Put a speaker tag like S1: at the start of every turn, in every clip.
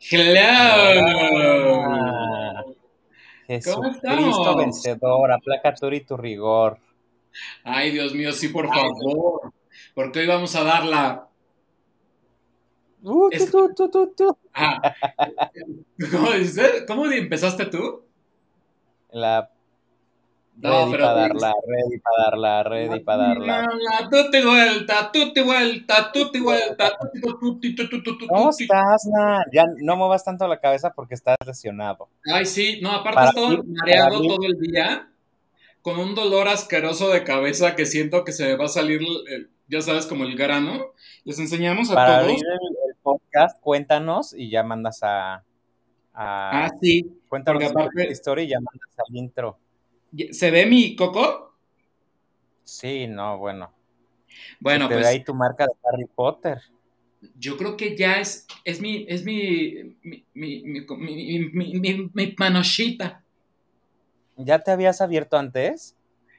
S1: Hello.
S2: Ah,
S1: ¿Cómo
S2: Jesucristo vencedor, aplaca tu y tu rigor.
S1: Ay, Dios mío, sí, por favor. Porque hoy vamos a dar la.
S2: Uh,
S1: Es-
S2: tu, tu, tu.
S1: Ah, ¿Cómo? ¿Cómo empezaste tú?
S2: La ready
S1: pero
S2: para darla, ready para darla, ready para darla.
S1: La tutti vuelta, tutti vuelta, tutti vuelta, tutti, tutti, tutti, tutti, tutti,
S2: ¿Cómo
S1: tutti.
S2: estás? Ya no muevas tanto la cabeza porque estás lesionado.
S1: Ay, sí, no, aparte
S2: mí-
S1: mareado todo el día, con un dolor asqueroso de cabeza que siento que se me va a salir, eh, ya sabes, como el grano. Les enseñamos a
S2: Para
S1: todos.
S2: abrir el, el podcast, cuéntanos y ya mandas a. a-
S1: Ah, sí.
S2: cuéntanos
S1: aparte-
S2: la historia y ya mandas al intro.
S1: ¿Se ve mi coco?
S2: Sí, no, bueno.
S1: Bueno,
S2: Te
S1: pues
S2: ve ahí tu marca de Harry Potter.
S1: yo creo que ya es, es mi, es mi, mi, mi, mi, mi, mi- mi- mi manochita.
S2: ¿Ya te habías abierto antes?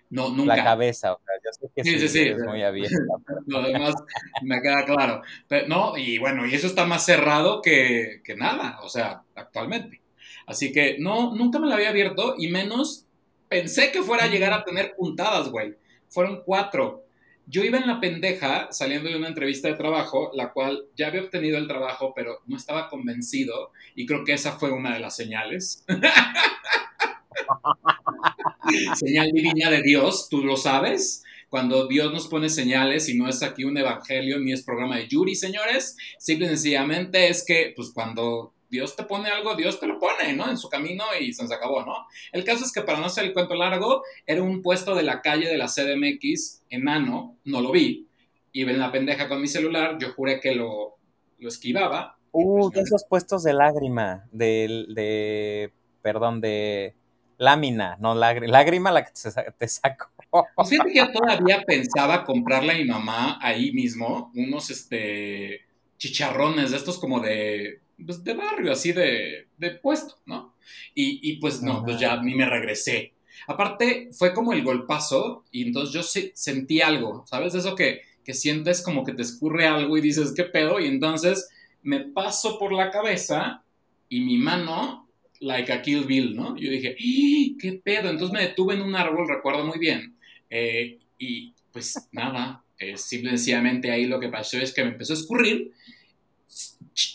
S1: No,
S2: La
S1: nunca.
S2: cabeza, o sea, yo sé que
S1: Sí,
S2: sí,
S1: sí, sí.
S2: eres muy abierta. pero-
S1: Lo demás me queda claro. Pero, no, y bueno, y eso está más cerrado que, que nada, o sea, actualmente. Así que no, nunca me lo había abierto y menos pensé que fuera a llegar a tener puntadas, güey. Fueron cuatro. Yo iba en la pendeja saliendo de una entrevista de trabajo, la cual ya había obtenido el trabajo, pero no estaba convencido y creo que esa fue una de las señales. Señal divina de Dios, tú lo sabes. Cuando Dios nos pone señales y no es aquí un evangelio ni es programa de Yuri, señores, simple y sencillamente es que, pues cuando Dios te pone algo, Dios te lo pone, ¿no? En su camino y se nos acabó, ¿no? El caso es que para no hacer el cuento largo, era un puesto de la calle de la CDMX, enano, no lo vi, iba en la pendeja con mi celular, yo juré que lo, lo esquivaba.
S2: Uh,
S1: Pues,
S2: de esos puestos de lágrima, de, de perdón, de lámina, no lágrima, lágrima la que te saco.
S1: Pues fíjate que yo todavía pensaba comprarle a mi mamá ahí mismo unos este chicharrones de estos como de, pues, de barrio, así de, de puesto, ¿no? Y, y pues no,
S2: Ajá.
S1: pues ya mí me regresé. Aparte, fue como el golpazo y entonces yo sí sentí algo, ¿sabes? Eso que, que sientes como que te escurre algo y dices, ¿qué pedo? Y entonces me paso por la cabeza y mi mano, like a Kill Bill, ¿no? Yo dije, ¡Ah! ¿qué pedo? Entonces me detuve en un árbol, recuerdo muy bien. Eh, y pues nada, eh, simple y sencillamente ahí lo que pasó es que me empezó a escurrir.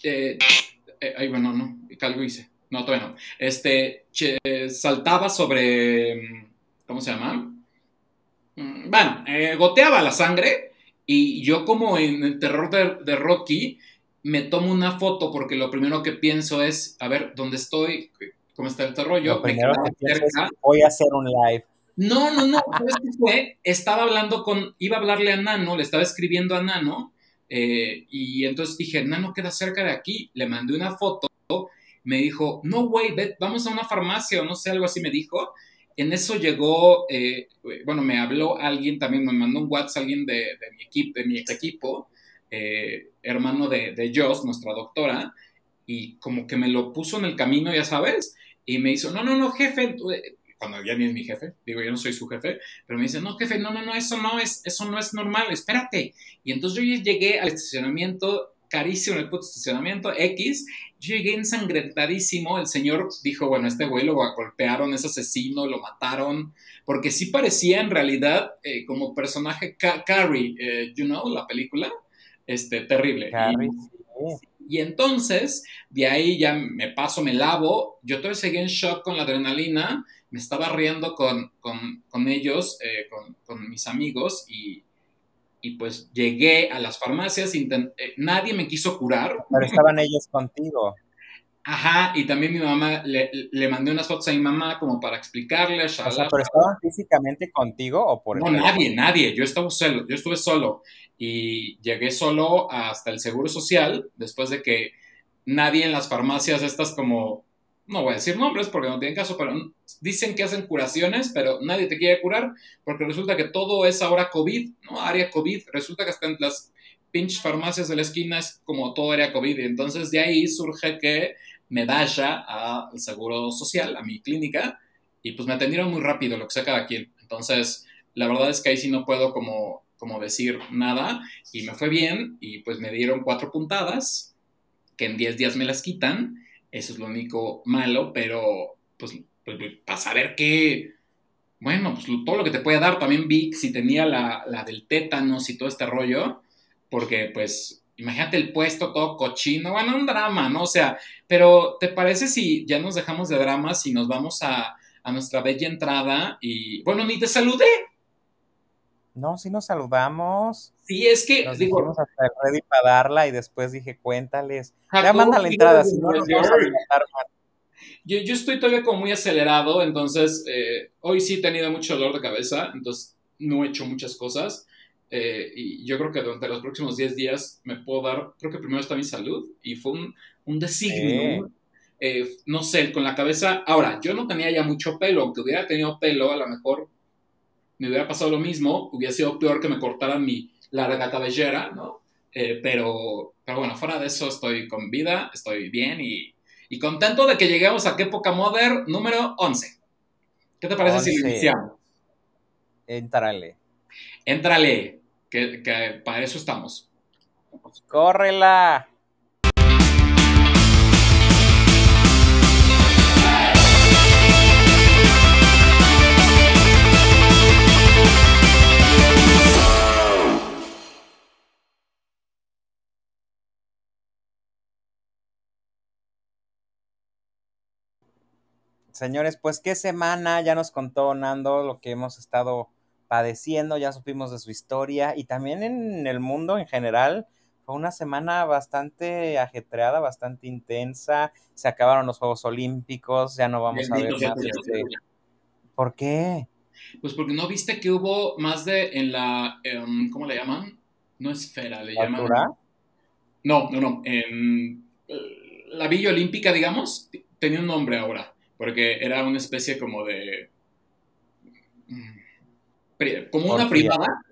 S1: Eh, eh, ay, bueno, no, algo hice. No, todavía no. Este, che- saltaba sobre, mm, ¿cómo se llama? Mm, Bueno, eh, goteaba la sangre y yo como en el terror de, de Rocky me tomo una foto porque lo primero que pienso es, a ver, ¿dónde estoy? ¿Cómo está este rollo?
S2: Lo
S1: Me cerca.
S2: voy a hacer un live.
S1: No, no, no. ¿Sabes qué fue? Estaba hablando con. Iba a hablarle a Nano, le estaba escribiendo a Nano. Eh, y entonces dije, Nano queda cerca de aquí. Le mandé una foto. Me dijo, no, güey, vamos a una farmacia o no sé, algo así me dijo. En eso llegó, eh, bueno, me habló alguien también, me mandó un WhatsApp alguien de, mi equipo, de mi equipo, eh, hermano de, de Joss, nuestra doctora, y como que me lo puso en el camino, ya sabes, y me hizo, no, no, no, jefe, tú, eh", cuando ya ni es mi jefe, digo, yo no soy su jefe, pero me dice, no, jefe, no, no, no, eso no es, eso no es normal, espérate. Y entonces yo llegué al estacionamiento, carísimo el puto estacionamiento, X, yo llegué ensangrentadísimo, el señor dijo, bueno, este güey lo golpearon, es asesino, lo mataron, porque sí parecía en realidad eh, como personaje Ca- Carrie, eh, you know, la película, este, terrible. Y-
S2: Carrie, sí.
S1: y entonces, de ahí ya me paso, me lavo. Yo todavía seguía en shock con la adrenalina. Me estaba riendo con, con, con ellos, eh, con, con mis amigos. Y, y pues llegué a las farmacias. eh, nadie me quiso curar.
S2: Pero estaban ellos contigo.
S1: Ajá, y también mi mamá, le, le mandé unas fotos a mi mamá como para explicarle.
S2: O sea,
S1: shalala.
S2: pero estaban físicamente contigo o por
S1: No,
S2: el
S1: nadie, nadie. Yo estaba solo, yo estuve solo y llegué solo hasta el Seguro Social después de que nadie en las farmacias estas como, no voy a decir nombres porque no tienen caso, pero dicen que hacen curaciones, pero nadie te quiere curar porque resulta que todo es ahora COVID, ¿no? Área COVID. Resulta que hasta en las pinches farmacias de la esquina es como todo área COVID. Y entonces de ahí surge que me vaya al Seguro Social, a mi clínica, y pues me atendieron muy rápido, lo que sea cada quien. Entonces, la verdad es que ahí sí no puedo como, como decir nada, y me fue bien, y pues me dieron cuatro puntadas, que en 10 días me las quitan. Eso es lo único malo, pero pues, pues, pues para saber qué, bueno, pues todo lo que te puede dar. También vi si tenía la, la del tétanos y todo este rollo, porque pues imagínate el puesto todo cochino, bueno, un drama, ¿no? O sea, pero ¿te parece si ya nos dejamos de dramas y nos vamos a, a nuestra bella entrada? Y bueno, ni te saludé.
S2: No, sí nos saludamos.
S1: Sí, es que
S2: nos digo. hasta ready para darla y después dije, cuéntales. ya manda la entrada, si no nos vamos a
S1: yo, yo, estoy todavía como muy acelerado, entonces eh, hoy sí he tenido mucho dolor de cabeza, entonces no he hecho muchas cosas. Eh, y yo creo que durante los próximos 10 días me puedo dar, creo que primero está mi salud y fue un, un designio. Eh, no sé, con la cabeza. Ahora, yo no tenía ya mucho pelo, aunque hubiera tenido pelo, a lo mejor me hubiera pasado lo mismo, hubiera sido peor que me cortaran mi larga cabellera, ¿no? pero, pero bueno, fuera de eso estoy con vida, estoy bien y y contento de que lleguemos a qué época modern número 11. ¿Qué te parece si lo iniciamos?
S2: Entrale.
S1: Entrale, que, que para eso estamos.
S2: ¡Córrela! Señores, pues qué semana, ya nos contó Nando lo que hemos estado padeciendo, ya supimos de su historia y también en el mundo en general. Fue una semana bastante ajetreada, bastante intensa. Se acabaron los Juegos Olímpicos, ya no vamos a ver más. Este... ¿Por qué?
S1: Pues porque no viste que hubo más de en la, em, ¿cómo le llaman? No esfera, le llaman. No, no, no. En eh, la Villa Olímpica, digamos, tenía un nombre ahora porque era una especie como de... Mm, como una privada,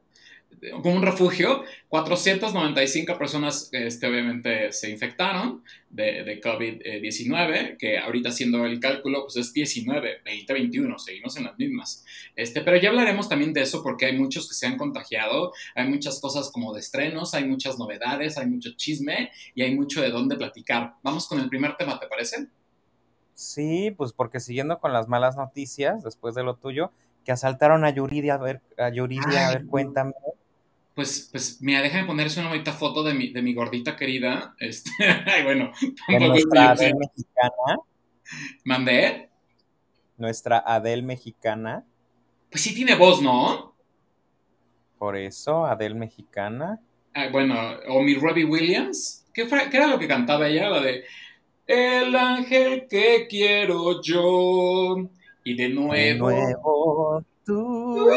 S1: como un refugio. 495 personas, este, obviamente, se infectaron de, de COVID-19, que ahorita haciendo el cálculo, pues es 19, 20, 21, seguimos en las mismas. Este, pero ya hablaremos también de eso porque hay muchos que se han contagiado, hay muchas cosas como de estrenos, hay muchas novedades, hay mucho chisme y hay mucho de dónde platicar. Vamos con el primer tema, ¿te parece?
S2: Sí, pues porque siguiendo con las malas noticias, después de lo tuyo, que asaltaron a Yuridia, a ver, a Yuridia, a ver, cuéntame.
S1: Pues, pues, mira, déjame ponerse una bonita foto de mi, de mi gordita querida. Este, ay, bueno,
S2: nuestra Adel mexicana.
S1: ¿Mandé?
S2: Nuestra Adel mexicana.
S1: Pues sí tiene voz, ¿no?
S2: Por eso, Adel mexicana.
S1: bueno, o mi Robbie Williams. ¿Qué, ¿Qué, era lo que cantaba ella? La de el ángel que quiero yo. Y de nuevo. De
S2: nuevo tú.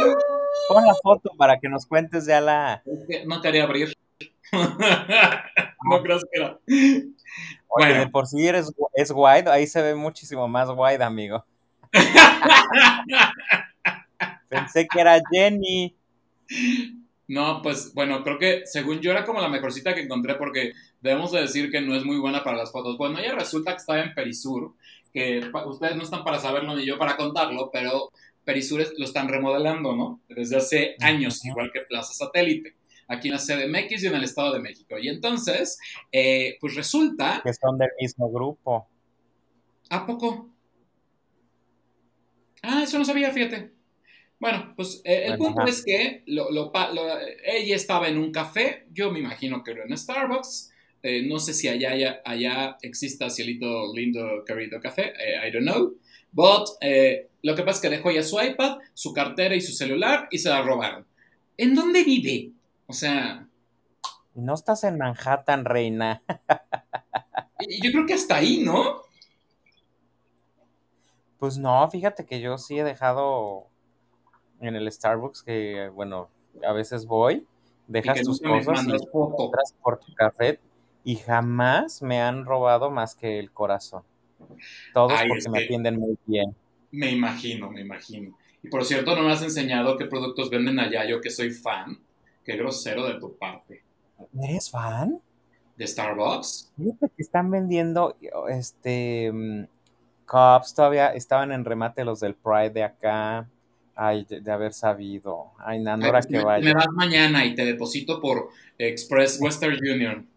S2: Pon la foto para que nos cuentes ya la.
S1: No quería abrir. no creas que era.
S2: bueno. de por sí eres, es wide, ahí se ve muchísimo más wide, amigo. Pensé que era Jenny.
S1: No, pues bueno, creo que según yo era como la mejorcita que encontré porque debemos de decir que no es muy buena para las fotos. Bueno, ella resulta que estaba en Perisur, que ustedes no están para saberlo ni yo para contarlo, pero Perisur lo están remodelando, ¿no? Desde hace años, igual que Plaza Satélite, aquí en la CDMX y en el Estado de México. Y entonces, eh, pues resulta...
S2: Que son del mismo grupo.
S1: ¿A poco? Ah, eso no sabía, fíjate. Bueno, pues eh, el punto es que ella estaba en un café, yo me imagino que era en Starbucks, eh, no sé si allá, allá, exista cielito lindo querido café, eh, I don't know, but lo que pasa es que dejó ya su iPad, su cartera y su celular y se la robaron. ¿En dónde vive? O sea...
S2: No estás en Manhattan, reina.
S1: yo creo que hasta ahí, ¿no?
S2: Pues no, fíjate que yo sí he dejado en el Starbucks que, bueno, a veces voy, dejas tus cosas y entras por tu café y jamás me han robado más que el corazón. Todos porque me atienden muy bien.
S1: Me imagino, me imagino. Y por cierto, no me has enseñado qué productos venden allá, yo que soy fan. Qué grosero de tu parte.
S2: ¿Eres fan?
S1: ¿De Starbucks?
S2: Fíjate que están vendiendo, este, mm, cups, todavía estaban en remate los del Pride de acá. Ay, de, haber sabido. Ay, Nandora, que vaya.
S1: Me vas mañana y te deposito por Express Western Union.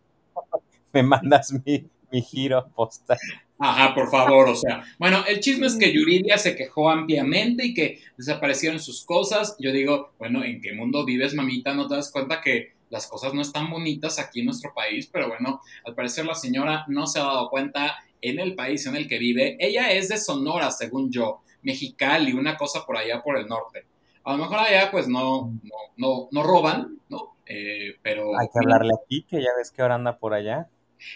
S2: me mandas mi, mi giro postal.
S1: Ajá, por favor, o sea. Bueno, el chisme es que Yuridia se quejó ampliamente y que desaparecieron sus cosas. Yo digo, bueno, ¿en qué mundo vives, mamita? ¿No te das cuenta que las cosas no están bonitas aquí en nuestro país? Pero bueno, al parecer la señora no se ha dado cuenta en el país en el que vive. Ella es de Sonora, según yo, Mexicali, una cosa por allá por el norte. A lo mejor allá pues no, no, no, no roban, ¿no? Eh, pero...
S2: Hay que hablarle aquí, que ya ves que ahora anda por allá.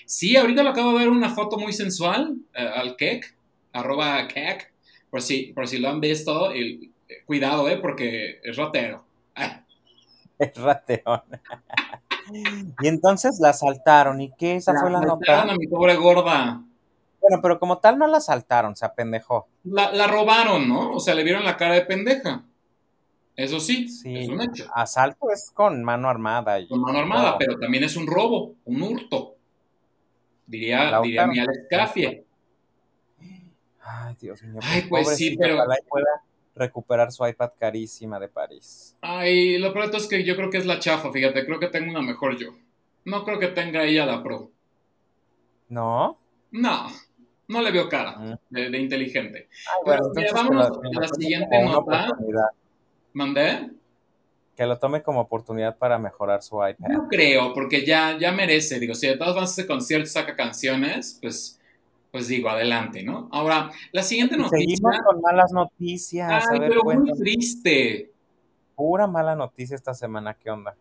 S1: Sí, ahorita lo acabo de ver una foto muy sensual eh, al Kek, arroba Kek, por si, por si lo han visto, el, cuidado, eh, porque es ratero.
S2: Es ratero. y entonces la asaltaron, ¿y qué? Esa fue la nota.
S1: a mi pobre gorda.
S2: Bueno, pero como tal no la asaltaron, se apendejó.
S1: La, la robaron, ¿no? O sea, le vieron la cara de pendeja. Eso sí, es un hecho.
S2: Asalto es con mano armada.
S1: con mano armada, pero también es un robo, un hurto. Diría, diría mi Alex Cafie.
S2: Ay, Dios mío.
S1: Ay, pues sí, pero.
S2: pueda recuperar su iPad carísima de París.
S1: Ay, lo pronto es que yo creo que es la chafa, fíjate, creo que tengo una mejor yo. No creo que tenga ella la Pro.
S2: ¿No?
S1: No, no le veo cara mm. de, inteligente. Ay, bueno, Pero, vamos a la siguiente nota. ¿Mandé?
S2: Que lo tome como oportunidad para mejorar su iPad.
S1: No creo, porque ya, ya merece. Digo, si de todas van a hacer conciertos, saca canciones, pues, pues digo, adelante, ¿no? Ahora, la siguiente noticia.
S2: Seguimos con malas noticias.
S1: Ay, pero muy triste.
S2: Pura mala noticia esta semana, ¿qué onda?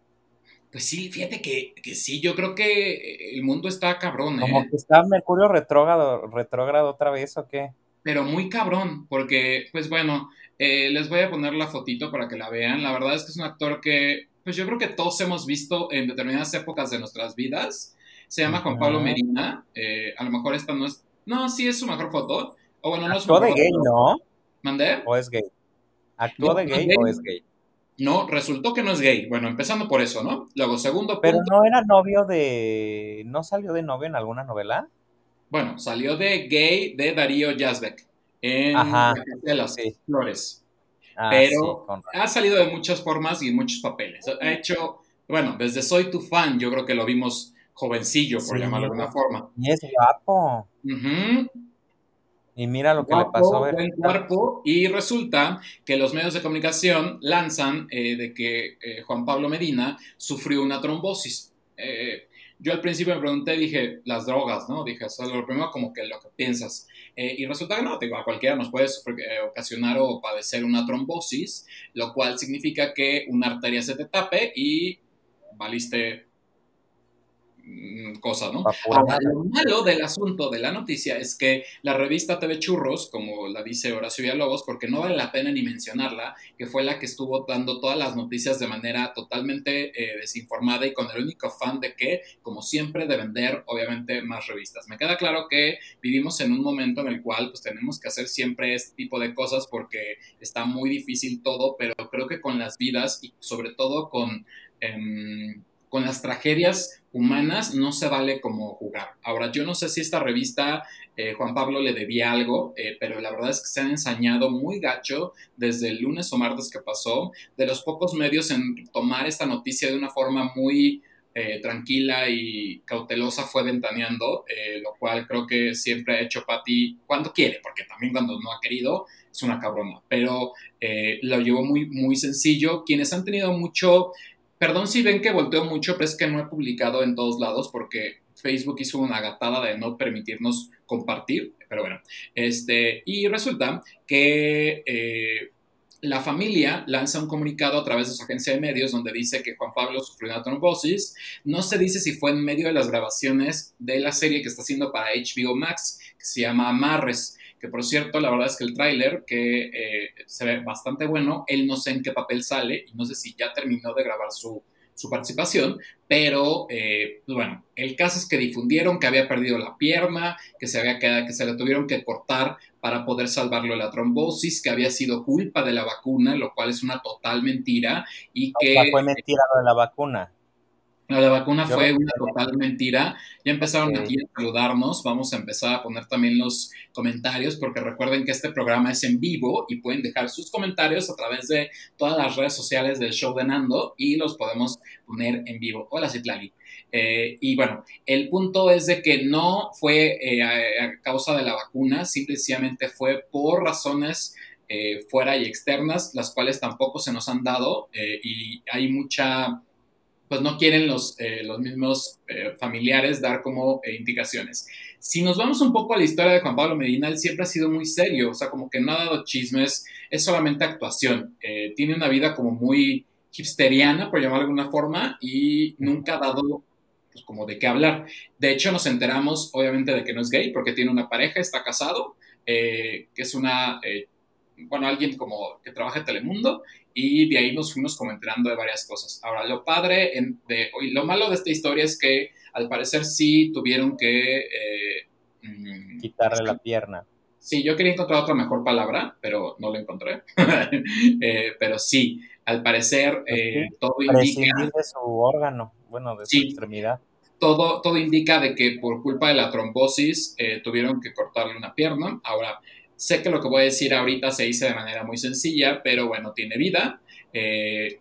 S1: Pues sí, fíjate que, que sí, yo creo que el mundo está cabrón, ¿eh?
S2: Como que está Mercurio retrógrado, retrógrado otra vez, ¿o qué?
S1: Pero muy cabrón, porque, pues bueno, eh, les voy a poner la fotito para que la vean. La verdad es que es un actor que, pues yo creo que todos hemos visto en determinadas épocas de nuestras vidas. Se llama Juan Pablo Medina. Eh, a lo mejor esta no es. No, sí es su mejor foto. O bueno, no es
S2: de gay, ¿no?
S1: ¿Mandé?
S2: ¿O es gay? ¿Actuó de gay, o es gay?
S1: No, resultó que no es gay. Bueno, empezando por eso, ¿no? Luego, segundo
S2: Pero no era novio de. ¿No salió de novio en alguna novela?
S1: Bueno, salió de gay de Darío Yazbek en de las Flores. Ah, Pero ha salido de muchas formas y en muchos papeles. Ha hecho, bueno, desde Soy tu fan, yo creo que lo vimos jovencillo, por llamarlo de alguna forma.
S2: Y es guapo. Y mira lo que le pasó a ver.
S1: Buen cuerpo, y resulta que los medios de comunicación lanzan eh, de que eh, Juan Pablo Medina sufrió una trombosis. Eh, yo al principio me pregunté, dije, las drogas, ¿no? Dije, eso es lo primero como que lo que piensas. Eh, y resulta que no, a cualquiera nos puede eh, ocasionar o padecer una trombosis, lo cual significa que una arteria se te tape y valiste cosa, ¿no? lo malo del asunto de la noticia es que la revista TV Churros, como la dice Horacio Villalobos, porque no vale la pena ni mencionarla, que fue la que estuvo dando todas las noticias de manera totalmente eh, desinformada y con el único fan de que, como siempre, de vender, obviamente, más revistas. Me queda claro que vivimos en un momento en el cual, pues, tenemos que hacer siempre este tipo de cosas porque está muy difícil todo, pero creo que con las vidas y sobre todo con... Em, con las tragedias humanas no se vale como jugar. Ahora, yo no sé si esta revista eh, Juan Pablo le debía algo, eh, pero la verdad es que se han ensañado muy gacho desde el lunes o martes que pasó, de los pocos medios en tomar esta noticia de una forma muy eh, tranquila y cautelosa fue ventaneando, lo cual creo que siempre ha hecho Patti cuando quiere, porque también cuando no ha querido es una cabrona, pero lo llevó muy, muy sencillo. Quienes han tenido mucho Perdón si ven que volteo mucho, pero es que no he publicado en todos lados porque Facebook hizo una gatada de no permitirnos compartir, pero bueno, este, y resulta que eh, la familia lanza un comunicado a través de su agencia de medios donde dice que Juan Pablo sufrió una trombosis. No se dice si fue en medio de las grabaciones de la serie que está haciendo para HBO Max, que se llama Amarres que por cierto, la verdad es que el tráiler, que eh, se ve bastante bueno, él no sé en qué papel sale y no sé si ya terminó de grabar su, participación, pero eh, pues bueno, el caso es que difundieron que había perdido la pierna, que se, había quedado, que se le tuvieron que cortar para poder salvarlo de la trombosis, que había sido culpa de la vacuna, lo cual es una total mentira y que...
S2: fue mentira lo de la vacuna.
S1: La vacuna fue una total mentira. Ya empezaron aquí a saludarnos. Vamos a empezar a poner también los comentarios porque recuerden que este programa es en vivo y pueden dejar sus comentarios a través de todas las redes sociales del show de Nando y los podemos poner en vivo. Hola, Citlali. Eh, y bueno, el punto es de que no fue eh, a, causa de la vacuna, simplemente fue por razones eh, fuera y externas, las cuales tampoco se nos han dado y hay mucha, pues no quieren los, los mismos familiares dar como indicaciones. Si nos vamos un poco a la historia de Juan Pablo Medina, siempre ha sido muy serio, o sea, como que no ha dado chismes, es solamente actuación, tiene una vida como muy hipsteriana, por llamarlo de alguna forma, y nunca ha dado pues, como de qué hablar. De hecho, nos enteramos, obviamente, de que no es gay, porque tiene una pareja, está casado, eh, que es una, eh, bueno, alguien como que trabaja en Telemundo, y de ahí nos fuimos como enterando de varias cosas. Ahora, lo padre, en, de, lo malo de esta historia es que al parecer sí tuvieron que... Eh,
S2: mm, Quitarle la pierna.
S1: Sí, yo quería encontrar otra mejor palabra, pero no la encontré. pero sí, al parecer todo indica...
S2: de su órgano bueno, de su extremidad.
S1: Todo, todo indica de que por culpa de la trombosis eh, tuvieron que cortarle una pierna. Ahora, sé que lo que voy a decir ahorita se dice de manera muy sencilla, pero bueno, tiene vida. Eh,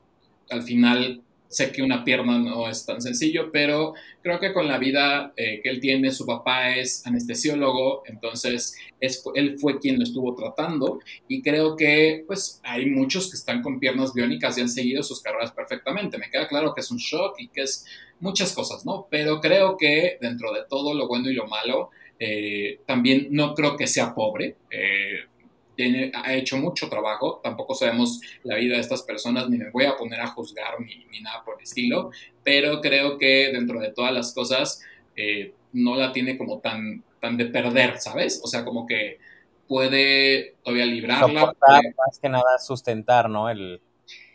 S1: al final Sé que una pierna no es tan sencillo, pero creo que con la vida eh, que él tiene, su papá es anestesiólogo, entonces es, él fue quien lo estuvo tratando y creo que pues hay muchos que están con piernas biónicas y han seguido sus carreras perfectamente. Me queda claro que es un shock y que es muchas cosas, ¿no? Pero creo que dentro de todo lo bueno y lo malo, eh, también no creo que sea pobre. Eh, ha hecho mucho trabajo, tampoco sabemos la vida de estas personas, ni me voy a poner a juzgar ni, nada por el estilo, pero creo que dentro de todas las cosas eh, no la tiene como tan, tan de perder, ¿sabes? O sea, como que puede todavía librarla.
S2: más que nada sustentar, ¿no? El,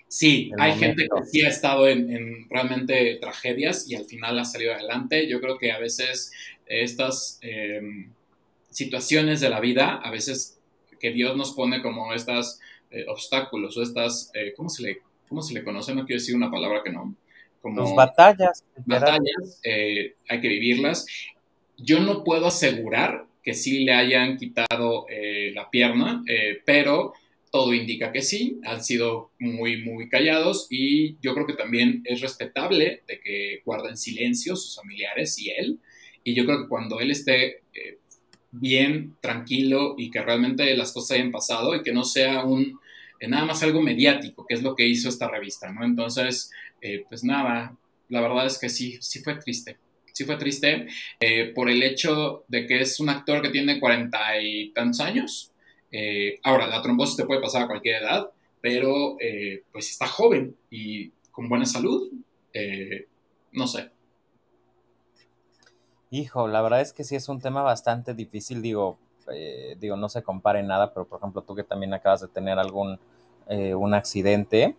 S1: sí, hay gente que sí ha estado en, realmente tragedias y al final ha salido adelante. Yo creo que a veces estas em, situaciones de la vida, a veces que Dios nos pone como estos eh, obstáculos o estas, eh, ¿cómo, se le, ¿cómo se le conoce? No quiero decir una palabra que no.
S2: Como Las batallas.
S1: Batallas, eh, hay que vivirlas. Yo no puedo asegurar que sí le hayan quitado la pierna, pero todo indica que sí, han sido muy, muy callados y yo creo que también es respetable de que guarden silencio sus familiares y él. Y yo creo que cuando él esté bien, tranquilo y que realmente las cosas hayan pasado y que no sea un eh, nada más algo mediático, que es lo que hizo esta revista, ¿no? Entonces, eh, pues nada, la verdad es que sí, sí fue triste. Sí fue triste eh, por el hecho de que es un actor que tiene cuarenta y tantos años. ahora, la trombosis te puede pasar a cualquier edad, pero pues está joven y con buena salud. no sé,
S2: Hijo, la verdad es que sí es un tema bastante difícil, digo, eh, digo, no se compare nada, pero por ejemplo tú que también acabas de tener algún, eh, un accidente,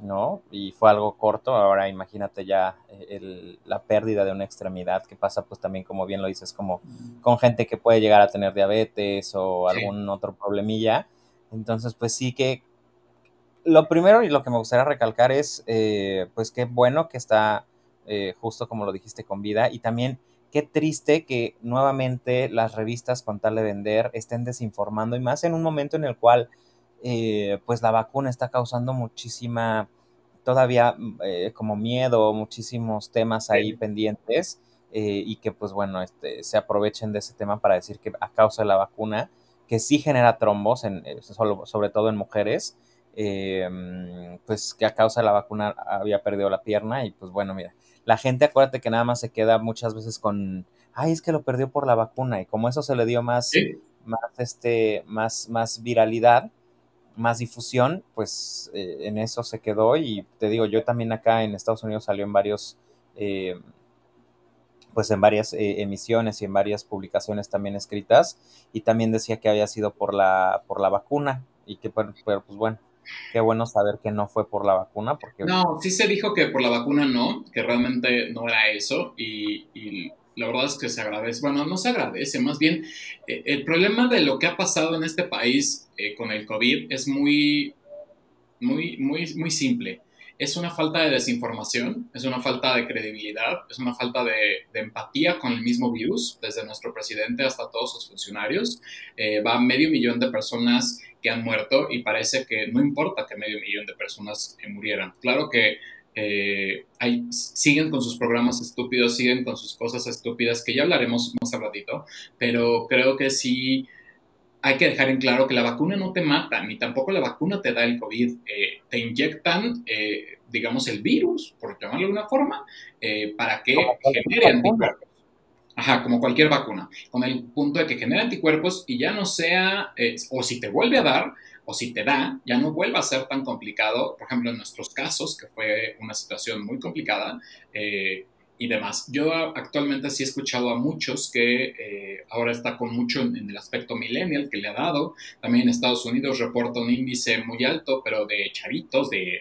S2: ¿no? Y fue algo corto, ahora imagínate ya eh, la pérdida de una extremidad que pasa pues también como bien lo dices, como con gente que puede llegar a tener diabetes o algún otro problemilla. Entonces pues sí que lo primero y lo que me gustaría recalcar es pues qué bueno que está justo como lo dijiste con vida y también qué triste que nuevamente las revistas con tal de vender estén desinformando y más en un momento en el cual eh, pues la vacuna está causando muchísima todavía eh, como miedo, muchísimos temas ahí pendientes eh, y que pues bueno, este, se aprovechen de ese tema para decir que a causa de la vacuna, que sí genera trombos, en, sobre todo en mujeres, pues que a causa de la vacuna había perdido la pierna y pues bueno, mira, la gente acuérdate que nada más se queda muchas veces con, ay, es que lo perdió por la vacuna y como eso se le dio más, más, este, más, más viralidad, más difusión, pues eh, en eso se quedó. Y te digo, yo también acá en Estados Unidos salió en varios, eh, pues en varias eh, emisiones y en varias publicaciones también escritas y también decía que había sido por la, por la vacuna y que, pero pues bueno, Qué bueno saber que no fue por la vacuna, porque...
S1: No, sí se dijo que por la vacuna no, que realmente no era eso, y, la verdad es que se agradece, bueno, no se agradece, más bien eh, el problema de lo que ha pasado en este país eh, con el COVID es muy, muy, muy, muy simple es una falta de desinformación, es una falta de credibilidad, es una falta de, empatía con el mismo virus, desde nuestro presidente hasta todos sus funcionarios. Eh, va medio millón de personas que han muerto y parece que no importa que medio millón de personas murieran. Claro que eh, siguen con sus programas estúpidos, siguen con sus cosas estúpidas, que ya hablaremos más al ratito, pero creo que sí hay que dejar en claro que la vacuna no te mata, ni tampoco la vacuna te da el COVID. Eh, te inyectan, eh, digamos, el virus, por llamarlo de alguna forma, para que genere anticuerpos. Ajá, como cualquier vacuna, con el punto de que genere anticuerpos y ya no sea, o si te vuelve a dar, o si te da, ya no vuelva a ser tan complicado, por ejemplo, en nuestros casos, que fue una situación muy complicada eh, y demás. Yo actualmente sí he escuchado a muchos que eh, ahora está con mucho en, el aspecto millennial que le ha dado. También en Estados Unidos reporta un índice muy alto, pero de chavitos, de,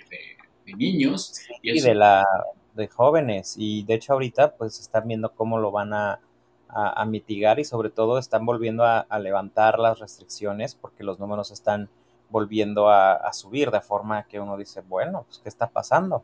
S1: niños.
S2: Y, de, la, de jóvenes. Y de hecho ahorita pues están viendo cómo lo van a a, mitigar y sobre todo están volviendo a, levantar las restricciones porque los números están volviendo a, subir de forma que uno dice, bueno, pues ¿qué está pasando?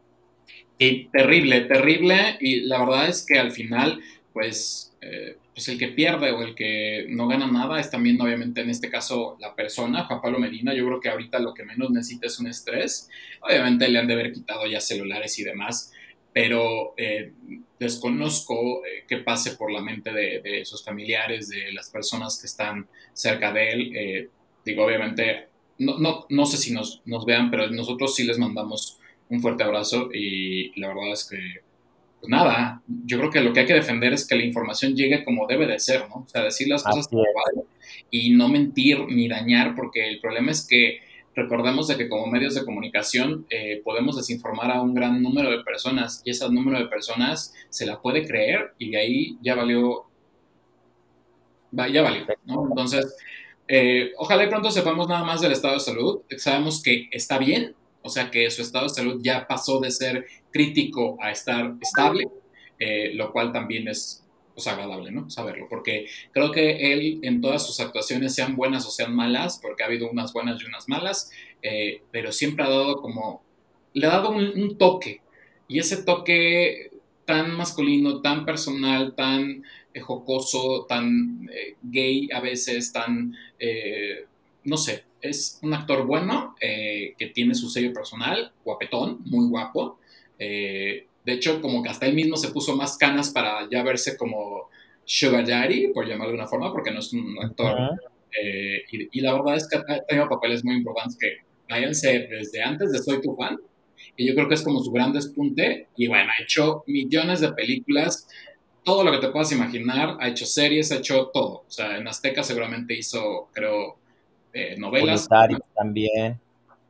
S1: Y terrible, terrible. Y la verdad es que al final, pues, eh, pues el que pierde o el que no gana nada es también, obviamente, en este caso, la persona, Juan Pablo Medina. Yo creo que ahorita lo que menos necesita es un estrés. Obviamente le han de haber quitado ya celulares y demás, pero eh, desconozco eh, qué pase por la mente de, de, sus familiares, de las personas que están cerca de él. digo, obviamente no, no, no sé si nos, nos, vean, pero nosotros sí les mandamos un fuerte abrazo y la verdad es que, pues nada, yo creo que lo que hay que defender es que la información llegue como debe de ser, ¿no? O sea, decir las cosas como y no mentir ni dañar, porque el problema es que recordemos de que como medios de comunicación eh, podemos desinformar a un gran número de personas y ese número de personas se la puede creer y de ahí ya valió, ya valió, ¿no? Entonces, eh, ojalá y pronto sepamos nada más del estado de salud. Sabemos que está bien, o sea que su estado de salud ya pasó de ser crítico a estar estable, eh, lo cual también es agradable, ¿no? Saberlo, porque creo que él en todas sus actuaciones, sean buenas o sean malas, porque ha habido unas buenas y unas malas, eh, pero siempre ha dado como, le ha dado un toque, y ese toque tan masculino, tan personal, tan eh, jocoso, tan gay a veces, tan, no sé, es un actor bueno que tiene su sello personal, guapetón, muy guapo. de hecho, como que hasta él mismo se puso más canas para ya verse como Sugar Daddy, por llamarlo de una forma, porque no es un actor. y, la verdad es que ha tenido papeles muy importantes que váyanse desde antes de Soy tu fan, y yo creo que es como su gran despunte. Y bueno, ha hecho millones de películas todo lo que te puedas imaginar, ha hecho series, ha hecho todo. O sea, en Azteca seguramente hizo, creo, eh, novelas.
S2: también.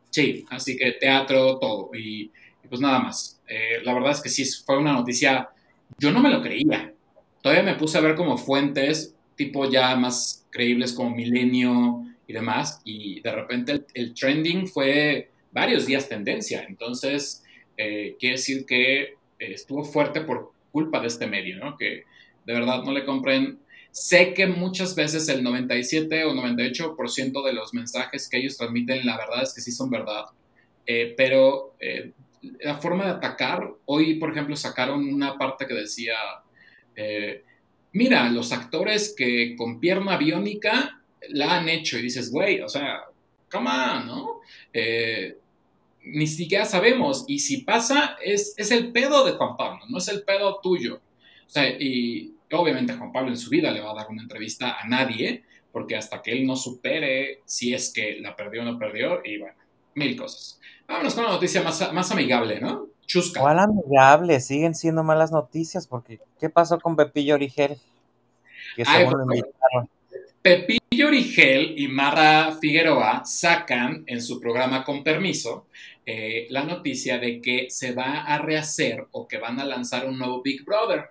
S1: Sí, así que teatro, todo. Y, pues nada más. Eh, la verdad es que sí, fue una noticia, yo no me lo creía. Todavía me puse a ver como fuentes, tipo ya más creíbles como Milenio y demás, y de repente el, trending fue varios días tendencia. Entonces, eh, quiere decir que estuvo fuerte por culpa de este medio, ¿no? Que de verdad no le compren. Sé que muchas veces el 97 o 98% de los mensajes que ellos transmiten, la verdad es que sí son verdad, eh, pero eh, la forma de atacar, hoy por ejemplo sacaron una parte que decía, eh, mira, los actores que con pierna biónica la han hecho y dices, güey, o sea, come on, ¿no? ni siquiera sabemos. Y si pasa, es, es el pedo de Juan Pablo, no es el pedo tuyo. O sea, y obviamente Juan Pablo en su vida le va a dar una entrevista a nadie, porque hasta que él no supere si es que la perdió o no perdió, y bueno, mil cosas. Vámonos con una noticia más, más amigable, ¿no?
S2: Chusca. ¿Cuál amigable? Siguen siendo malas noticias, porque ¿qué pasó con Pepillo Origel?
S1: Que Pepillo Origel y Mara Figueroa sacan en su programa Con Permiso eh, la noticia de que se va a rehacer o que van a lanzar un nuevo Big Brother.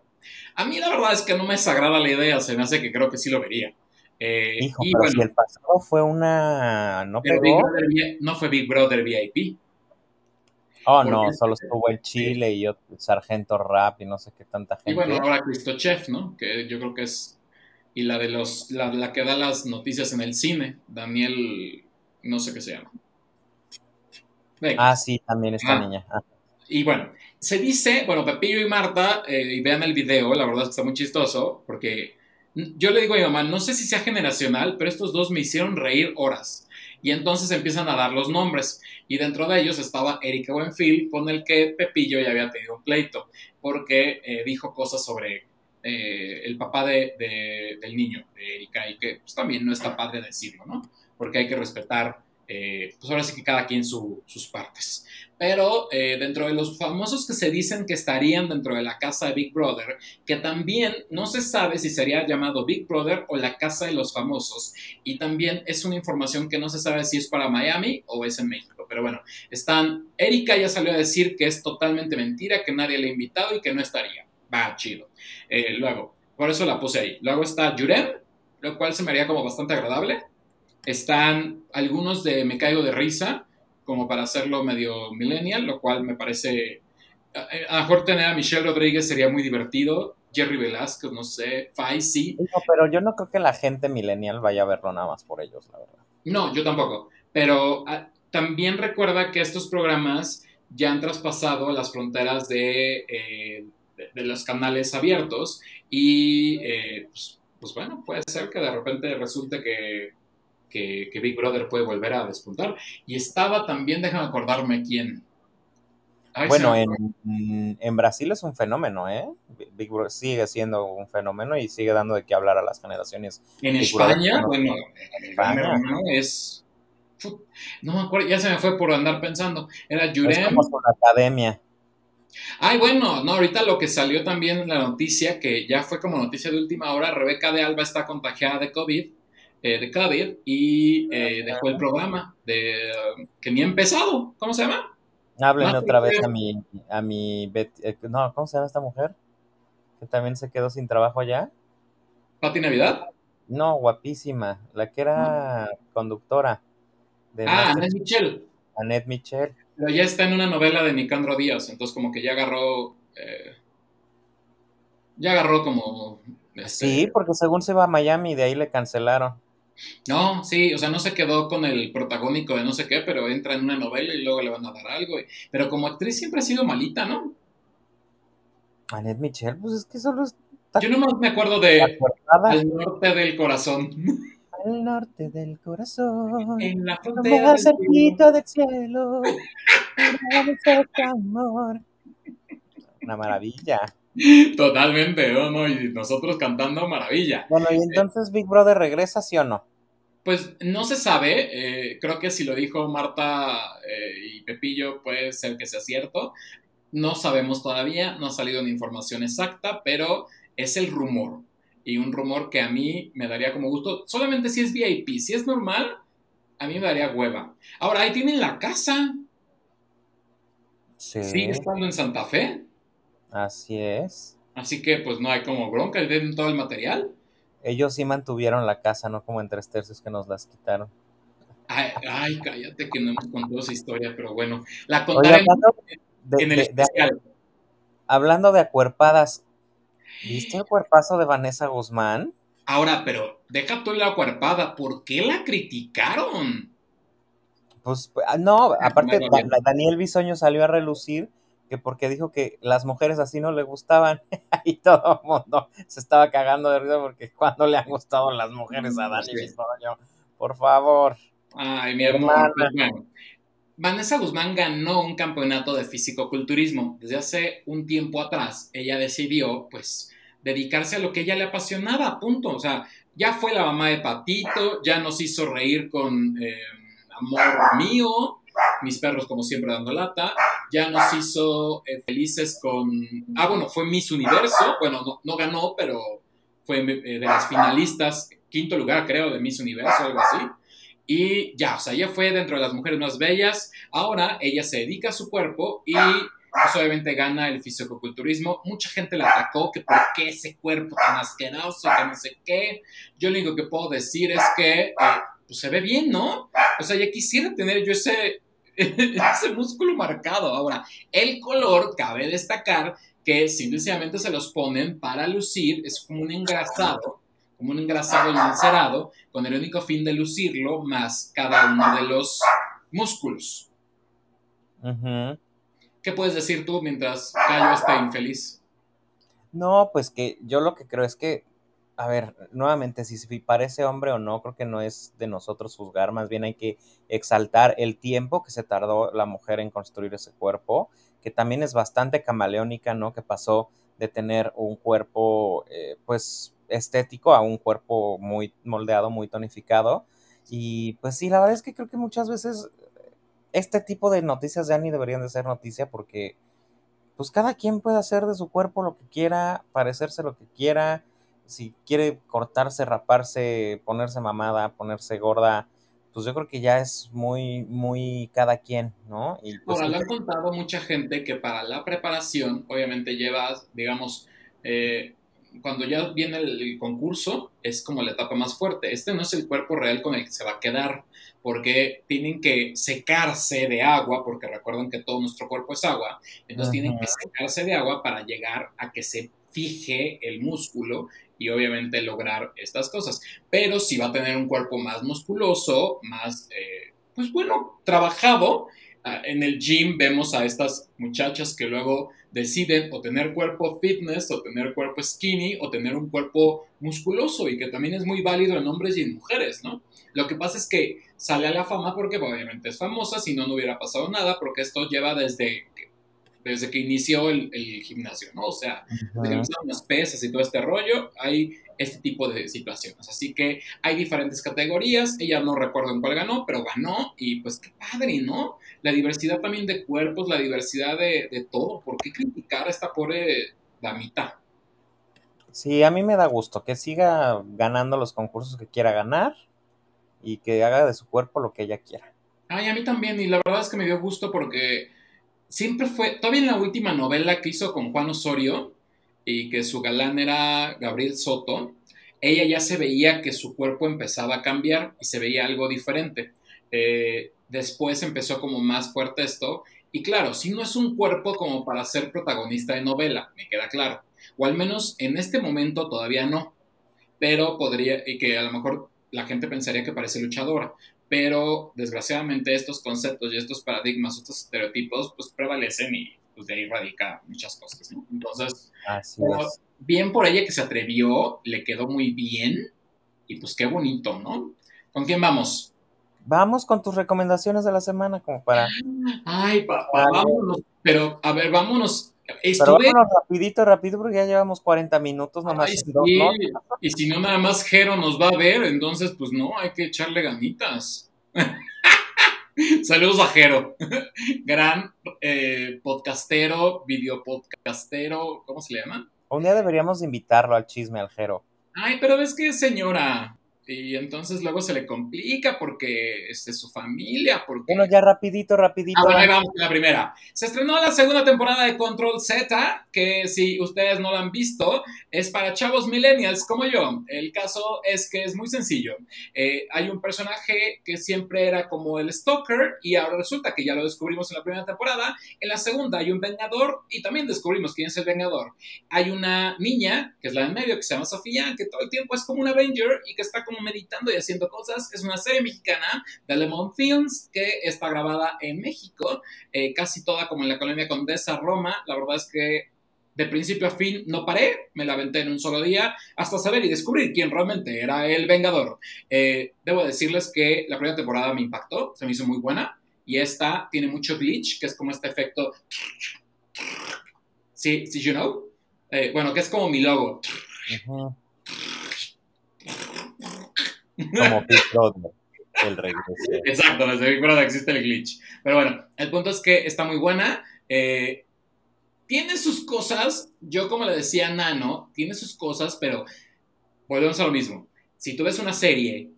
S1: A mí la verdad es que no me desagrada la idea, se me hace que creo que sí lo vería.
S2: Eh, Hijo, y pero si el pasado fue una... ¿No pegó?
S1: no fue Big Brother VIP.
S2: Oh, no, solo estuvo el Chile y yo, Sargento Rap y no sé qué tanta gente.
S1: Y bueno, ahora Cristo Chef, ¿no? Que yo creo que es... Y la de los... La, la que da las noticias en el cine, Daniel... No sé qué se llama.
S2: Ah, sí, también esta ah. niña. Ah.
S1: Y bueno, se dice, bueno, Pepillo y Marta, eh, y vean el video, la verdad está muy chistoso, porque yo le digo a mi mamá, no sé si sea generacional, pero estos dos me hicieron reír horas. Y entonces empiezan a dar los nombres. Y dentro de ellos estaba Erika Buenfil, con el que Pepillo ya había tenido un pleito, porque eh, dijo cosas sobre eh, el papá de, del niño, de Erika, y que pues, también no está padre decirlo, ¿no? Porque hay que respetar, eh, pues ahora sí que cada quien sus partes. Pero eh, dentro de los famosos que se dicen que estarían dentro de la casa de Big Brother, que también no se sabe si sería llamado Big Brother o la casa de los famosos, y también es una información que no se sabe si es para Miami o es en México. Pero bueno, están, Erika ya salió a decir que es totalmente mentira, que nadie le ha invitado y que no estaría. Va, chido. Eh, luego, por eso la puse ahí. Luego está Jurem, lo cual se me haría como bastante agradable. Están algunos de Me Caigo de Risa, como para hacerlo medio millennial, lo cual me parece... A, lo mejor tener a Michelle Rodríguez sería muy divertido. Jerry Velasco, no sé, Faisy.
S2: No, pero yo no creo que la gente millennial vaya a verlo nada más por ellos, la verdad.
S1: No, yo tampoco. Pero ah, también recuerda que estos programas ya han traspasado las fronteras de, eh, de, los canales abiertos y eh, pues, pues, bueno, puede ser que de repente resulte que que, Big Brother puede volver a despuntar. Y estaba también, déjame acordarme quién.
S2: bueno, en, Brasil es un fenómeno, ¿eh? Big Brother sigue siendo un fenómeno y sigue dando de qué hablar a las generaciones.
S1: En España, bueno, España. es... No me acuerdo, ya se me fue por andar pensando. Era Jurem. Es
S2: como la academia.
S1: Ay, bueno, no, ahorita lo que salió también en la noticia, que ya fue como noticia de última hora, Rebeca de Alba está contagiada de COVID eh, de COVID y eh, dejó el programa de, que ni ha empezado. ¿Cómo se llama?
S2: Háblenme otra vez a mi, a mi eh, no, ¿cómo se llama esta mujer? Que también se quedó sin trabajo allá.
S1: ¿Pati Navidad?
S2: No, guapísima, la que era conductora.
S1: De ah, Annette Michel.
S2: Annette Michel.
S1: Pero ya está en una novela de Nicandro Díaz, entonces como que ya agarró, ya agarró como...
S2: Este sí, porque según se va a Miami, de ahí le cancelaron.
S1: No, sí, o sea, no se quedó con el protagónico de no sé qué, pero entra en una novela y luego le van a dar algo. Pero como actriz siempre ha sido malita, ¿no?
S2: Annette Michelle, pues es que solo es...
S1: Yo nomás me acuerdo de Al norte del corazón.
S2: Al norte del corazón. En la frontera del, cielo. del cielo. amor. Una maravilla.
S1: Totalmente, ¿no? Y nosotros cantando maravilla.
S2: Bueno, ¿y entonces Big Brother regresa, sí o no?
S1: Pues no se sabe, eh, creo que si lo dijo Marta eh, y Pepillo puede ser que sea cierto. No sabemos todavía, no ha salido una información exacta, pero es el rumor. Y un rumor que a mí me daría como gusto, solamente si es VIP, si es normal, a mí me daría hueva. Ahora, ahí tienen la casa. Sí. ¿Sigue estando en Santa Fe?
S2: Así es.
S1: Así que pues no hay como bronca, tienen todo el material.
S2: Ellos sí mantuvieron la casa, no como en tres tercios que nos las quitaron.
S1: Ay, cállate que no hemos contado esa historia, pero bueno, la contaré en el especial.
S2: hablando de acuerpadas, ¿viste el cuerpazo de Vanessa Guzmán?
S1: Ahora, pero deja tú la acuerpada, ¿por qué la criticaron?
S2: Pues ah, no, aparte Daniel Bisoño salió a relucir que porque dijo que las mujeres así no le gustaban y todo el mundo se estaba cagando de risa porque cuando le han gustado las mujeres a Dani Bisoño, por favor.
S1: Ay, mi hermana. Vanessa Guzmán ganó un campeonato de fisicoculturismo. Desde hace un tiempo atrás, ella decidió, pues, dedicarse a lo que ella le apasionaba, punto. O sea, ya fue la mamá de Patito, ya nos hizo reír con eh, Amor Mío, mis perros como siempre dando lata, ya nos hizo eh, felices con... Ah, bueno, fue Miss Universo, bueno, no, ganó, pero fue eh, de las finalistas, quinto lugar creo de Miss Universo, algo así. Y ya, o sea, ella fue dentro de las mujeres más bellas. Ahora ella se dedica a su cuerpo y pues obviamente gana el fisicoculturismo. Mucha gente la atacó, que por qué ese cuerpo tan asqueroso, que no sé qué. Yo lo único que puedo decir es que eh, pues se ve bien, ¿no? O sea, ya quisiera tener yo ese ese músculo marcado. Ahora, el color, cabe destacar que simplemente se los ponen para lucir, es como un engrasado, como un engrasado y encerado, con el único fin de lucirlo más cada uno de los músculos. ¿Qué puedes decir tú mientras Cayo está infeliz?
S2: No, pues que yo lo que creo es que a ver, nuevamente, si parece hombre o no, creo que no es de nosotros juzgar, más bien hay que exaltar el tiempo que se tardó la mujer en construir ese cuerpo, que también es bastante camaleónica, ¿no? Que pasó de tener un cuerpo, eh, pues, estético a un cuerpo muy moldeado, muy tonificado. Y pues sí, la verdad es que creo que muchas veces este tipo de noticias ya ni deberían de ser noticia porque pues cada quien puede hacer de su cuerpo lo que quiera, parecerse lo que quiera, si quiere cortarse, raparse, ponerse mamada, ponerse gorda, pues yo creo que ya es muy, muy cada quien, ¿no?
S1: Y
S2: pues,
S1: Ahora, lo han contado mucha gente que para la preparación, obviamente llevas, digamos, eh, cuando ya viene el, concurso, es como la etapa más fuerte. Este no es el cuerpo real con el que se va a quedar, porque tienen que secarse de agua, porque recuerden que todo nuestro cuerpo es agua, entonces tienen que secarse de agua para llegar a que se fije el músculo y obviamente lograr estas cosas. Pero si va a tener un cuerpo más musculoso, más, eh, pues bueno, trabajado, ah, en el gym vemos a estas muchachas que luego deciden o tener cuerpo fitness, o tener cuerpo skinny, o tener un cuerpo musculoso, y que también es muy válido en hombres y en mujeres, ¿no? Lo que pasa es que sale a la fama porque obviamente es famosa, si no, no hubiera pasado nada, porque esto lleva desde desde que inició el, gimnasio, ¿no? O sea, desde que empezaron las pesas y todo este rollo, hay este tipo de situaciones. Así que hay diferentes categorías, ella no recuerdo en cuál ganó, pero ganó y pues qué padre, ¿no? La diversidad también de cuerpos, la diversidad de, de todo. ¿Por qué criticar a esta pobre damita?
S2: Sí, a mí me da gusto que siga ganando los concursos que quiera ganar y que haga de su cuerpo lo que ella quiera.
S1: Ay, a mí también, y la verdad es que me dio gusto porque siempre fue, todavía en la última novela que hizo con Juan Osorio y que su galán era Gabriel Soto, ella ya se veía que su cuerpo empezaba a cambiar y se veía algo diferente. Eh, después empezó como más fuerte esto y claro, si no es un cuerpo como para ser protagonista de novela, me queda claro. O al menos en este momento todavía no. Pero podría, y que a lo mejor la gente pensaría que parece luchadora pero desgraciadamente estos conceptos y estos paradigmas, estos estereotipos, pues prevalecen y pues de ahí radica muchas cosas, ¿no? Entonces, bien por ella que se atrevió, le quedó muy bien y pues qué bonito, ¿no? ¿Con quién vamos?
S2: Vamos con tus recomendaciones de la semana, como para...
S1: Ay, papá, vámonos, pero a ver, vámonos
S2: Estuve... Pero rapidito, rápido, porque ya llevamos 40 minutos nomás.
S1: Y si no, nada más Jero nos va a ver, entonces, pues no, hay que echarle ganitas. Saludos a Jero, gran eh, podcastero, videopodcastero, ¿cómo se le llama?
S2: Un día deberíamos invitarlo al chisme al Jero.
S1: Ay, pero ves que señora, y entonces luego se le complica porque es este, su familia. Porque...
S2: Bueno, ya rapidito, rapidito.
S1: Ah, bueno, vamos con la primera. Se estrenó la segunda temporada de Control Z, que si ustedes no la han visto, es para chavos millennials como yo. El caso es que es muy sencillo. Eh, hay un personaje que siempre era como el stalker y ahora resulta que ya lo descubrimos en la primera temporada. En la segunda hay un vengador y también descubrimos quién es el vengador. Hay una niña, que es la en medio, que se llama Sofía, que todo el tiempo es como un Avenger y que está como meditando y haciendo cosas. Es una serie mexicana de Lemon Films que está grabada en México, eh, casi toda como en la colonia Condesa Roma. La verdad es que de principio a fin no paré, me la aventé en un solo día hasta saber y descubrir quién realmente era el Vengador. Eh, debo decirles que la primera temporada me impactó, se me hizo muy buena y esta tiene mucho glitch, que es como este efecto... Sí, sí, you know? Eh, bueno, que es como mi logo.
S2: Como Big Brother, el regreso.
S1: Exacto, desde Big Brother existe el glitch. Pero bueno, el punto es que está muy buena. Eh, tiene sus cosas, yo como le decía a Nano, tiene sus cosas, pero volvemos a lo mismo. Si tú ves una serie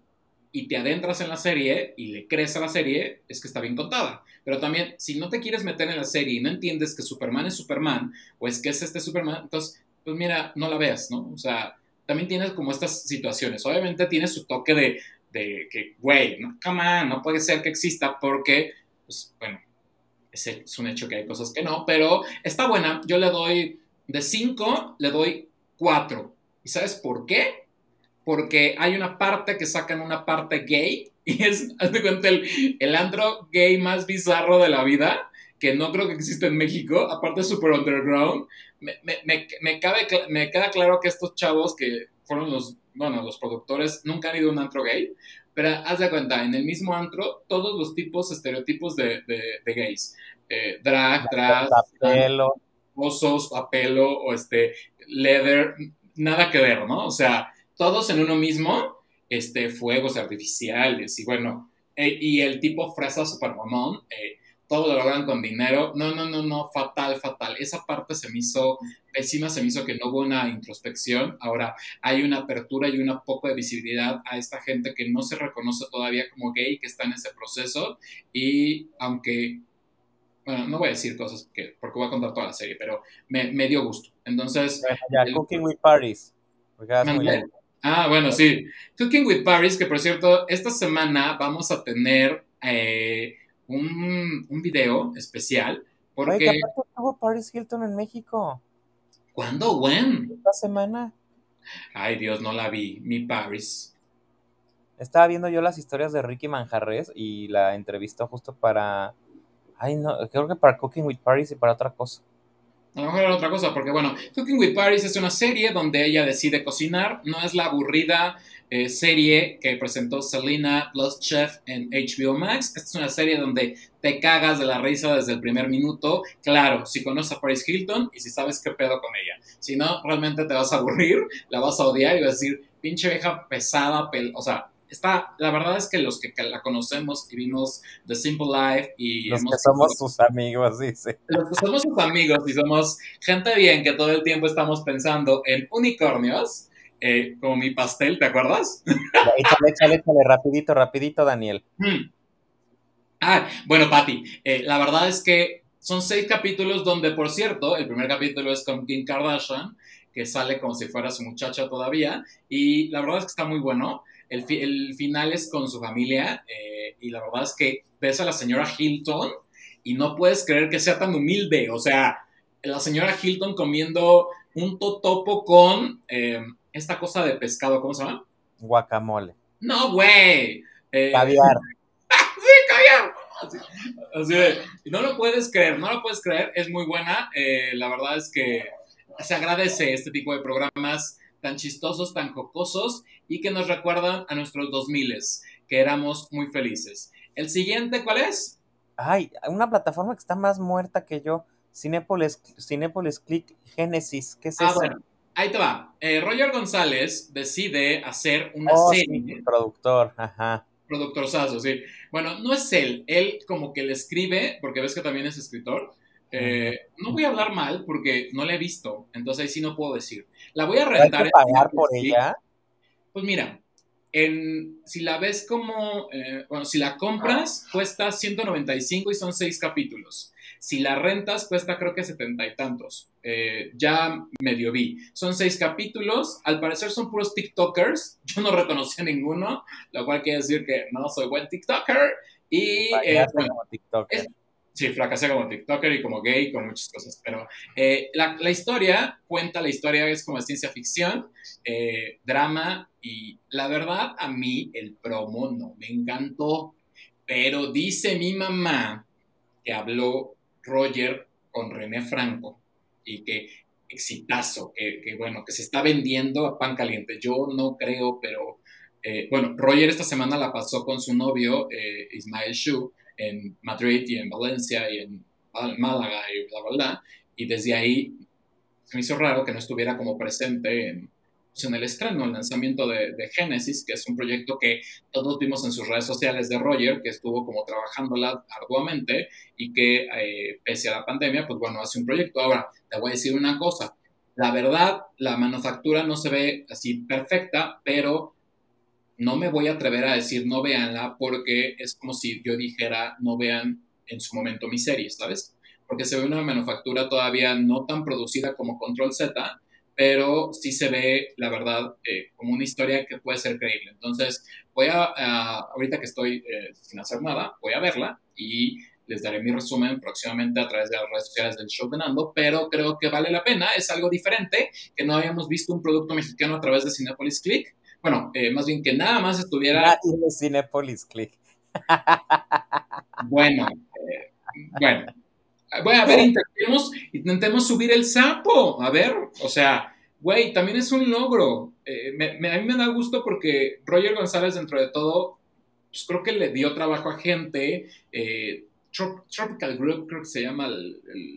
S1: y te adentras en la serie y le crees a la serie, es que está bien contada. Pero también, si no te quieres meter en la serie y no entiendes que Superman es Superman, o es que es este Superman, entonces, pues mira, no la veas, ¿no? O sea, también tienes como estas situaciones. Obviamente tiene su toque de, de que, güey, no, come on, no puede ser que exista porque, pues, bueno, es, es un hecho que hay cosas que no, pero está buena. Yo le doy, de 5, le doy 4. ¿Y sabes por qué? Porque hay una parte que sacan una parte gay y es, haz de cuenta, el, el andro gay más bizarro de la vida que no creo que exista en México, aparte super underground, me, me, me, cabe, me queda claro que estos chavos que fueron los, bueno, los productores, nunca han ido a un antro gay, pero haz de cuenta, en el mismo antro, todos los tipos, estereotipos de, de, gays. Eh, drag, drag,
S2: apelo.
S1: osos, apelo, o este, leather, nada que ver, ¿no? O sea, todos en uno mismo, este, fuegos artificiales, y bueno, eh, y el tipo fresa super mamón, eh, todo lo logran con dinero. No, no, no, no, fatal, fatal. Esa parte se me hizo pésima, se me hizo que no hubo una introspección. Ahora, hay una apertura y un poco de visibilidad a esta gente que no se reconoce todavía como gay, que está en ese proceso. Y aunque, bueno, no voy a decir cosas porque, porque voy a contar toda la serie, pero me, me dio gusto. Entonces...
S2: ya, Cooking with Paris.
S1: Ah, bueno, sí. Cooking with Paris, que por cierto, esta semana vamos a tener... Eh, un, un video especial. Porque...
S2: Oye, estuvo Paris Hilton en México.
S1: ¿Cuándo? ¿When?
S2: Esta semana.
S1: Ay, Dios, no la vi. Mi Paris.
S2: Estaba viendo yo las historias de Ricky Manjarres y la entrevistó justo para. Ay, no, creo que para Cooking with Paris y para otra cosa.
S1: A lo mejor era otra cosa, porque bueno, Cooking with Paris es una serie donde ella decide cocinar, no es la aburrida eh, serie que presentó Selena Plus Chef en HBO Max. Esta es una serie donde te cagas de la risa desde el primer minuto. Claro, si conoces a Paris Hilton y si sabes qué pedo con ella. Si no, realmente te vas a aburrir, la vas a odiar y vas a decir, pinche vieja pesada, o sea, está, la verdad es que los que la conocemos y vimos The Simple Life y...
S2: Los que somos sus amigos, dice.
S1: Los que somos sus amigos y somos gente bien que todo el tiempo estamos pensando en unicornios, eh, como mi pastel, ¿te acuerdas?
S2: Échale, échale, échale, rapidito, rapidito, Daniel.
S1: Hmm. Ah, bueno, Patti, eh, la verdad es que son seis capítulos donde, por cierto, el primer capítulo es con Kim Kardashian, que sale como si fuera su muchacha todavía, y la verdad es que está muy bueno. El, el final es con su familia, eh, y la verdad es que ves a la señora Hilton y no puedes creer que sea tan humilde, o sea, la señora Hilton comiendo un totopo con esta cosa de pescado, ¿cómo se llama?
S2: Guacamole.
S1: No, güey.
S2: Eh, caviar.
S1: sí, caviar. Así, no lo puedes creer, no lo puedes creer, es muy buena. Eh, la verdad es que se agradece este tipo de programas tan chistosos, tan jocosos y que nos recuerdan a nuestros 2000 que éramos muy felices. ¿El siguiente cuál es?
S2: Ay, una plataforma que está más muerta que yo. Cinepolis, Cinepolis Click Genesis. ¿Qué es
S1: ah,
S2: eso?
S1: Ahí te va. Eh, Roger González decide hacer una
S2: oh,
S1: serie.
S2: Sí, productor, ajá.
S1: Productorzazo, sí. Bueno, no es él. Él como que le escribe, porque ves que también es escritor. Eh, no voy a hablar mal porque no la he visto, entonces ahí sí no puedo decir. La voy a rentar.
S2: ¿Hay pagar por ella?
S1: Pues mira, en, si la ves como, eh, bueno, si la compras, cuesta 195 y son seis capítulos. Si la rentas, cuesta creo que setenta y tantos. Eh, ya medio vi. Son seis capítulos. Al parecer son puros TikTokers. Yo no reconocí a ninguno, lo cual quiere decir que no soy buen TikToker. Y
S2: eh, como TikToker.
S1: Sí, fracasé como TikToker y como gay, con muchas cosas. Pero eh, la, la, historia cuenta, la historia es como ciencia ficción, drama. Y la verdad, a mí el promo no me encantó. Pero dice mi mamá que habló Roger con René Franco y que exitazo, que, bueno, que se está vendiendo a pan caliente. Yo no creo, pero eh, bueno, Roger esta semana la pasó con su novio eh, Ismael Shu en Madrid y en Valencia y en Málaga y bla, bla, bla. Y desde ahí se me hizo raro que no estuviera como presente en, en el estreno, el lanzamiento de, de, Genesis, que es un proyecto que todos vimos en sus redes sociales de Roger, que estuvo como trabajándola arduamente y que eh, pese a la pandemia, pues bueno, hace un proyecto. Ahora, te voy a decir una cosa, la verdad, la manufactura no se ve así perfecta, pero no me voy a atrever a decir no véanla porque es como si yo dijera no vean en su momento mi serie, ¿sabes? Porque se ve una manufactura todavía no tan producida como Control Z, pero sí se ve, la verdad, eh, como una historia que puede ser creíble. Entonces, voy a, ahorita que estoy eh, sin hacer nada, voy a verla y les daré mi resumen próximamente a través de las redes sociales del show de Nando, pero creo que vale la pena, es algo diferente, que no habíamos visto un producto mexicano a través de Cinepolis Click. Bueno, eh, más bien que nada más estuviera...
S2: Cinepolis Click.
S1: bueno, bueno, bueno, a ver, intentemos, intentemos subir el sapo. A ver, o sea, güey, también es un logro. eh, a mí me da gusto porque Roger González, dentro de todo, pues creo que le dio trabajo a gente. Eh, Tropical Group, creo que se llama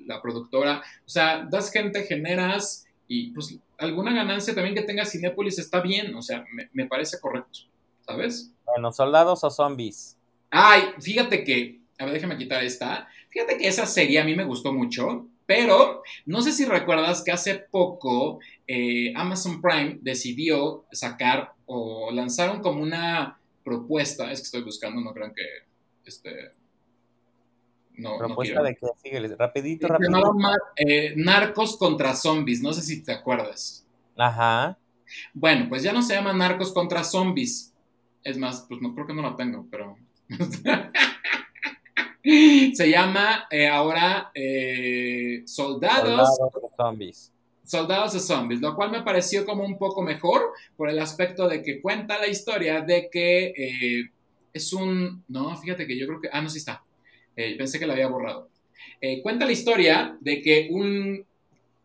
S1: la productora. O sea, das gente, generas y pues alguna ganancia también que tenga Cinépolis está bien. O sea, me, me parece correcto, ¿sabes?
S2: Bueno, soldados o zombies.
S1: Ay, fíjate que, a ver, déjame quitar esta. Fíjate que esa serie a mí me gustó mucho. Pero no sé si recuerdas que hace poco eh, Amazon Prime decidió sacar o lanzaron como una propuesta, es que estoy buscando, no crean que este
S2: no, propuesta de que sigue rapidito, rapidito.
S1: Eh, Narcos contra zombies, no sé si te acuerdas.
S2: Ajá.
S1: Bueno, pues ya no se llama Narcos contra zombies. Es más, pues no creo que no la tengo, pero Se llama eh, ahora eh, Soldados.
S2: de Zombies.
S1: Soldados de Zombies, lo cual me pareció como un poco mejor por el aspecto de que cuenta la historia de que eh, es un... No, fíjate que yo creo que... Ah, no, sí está. Pensé que la había borrado. cuenta la historia de que un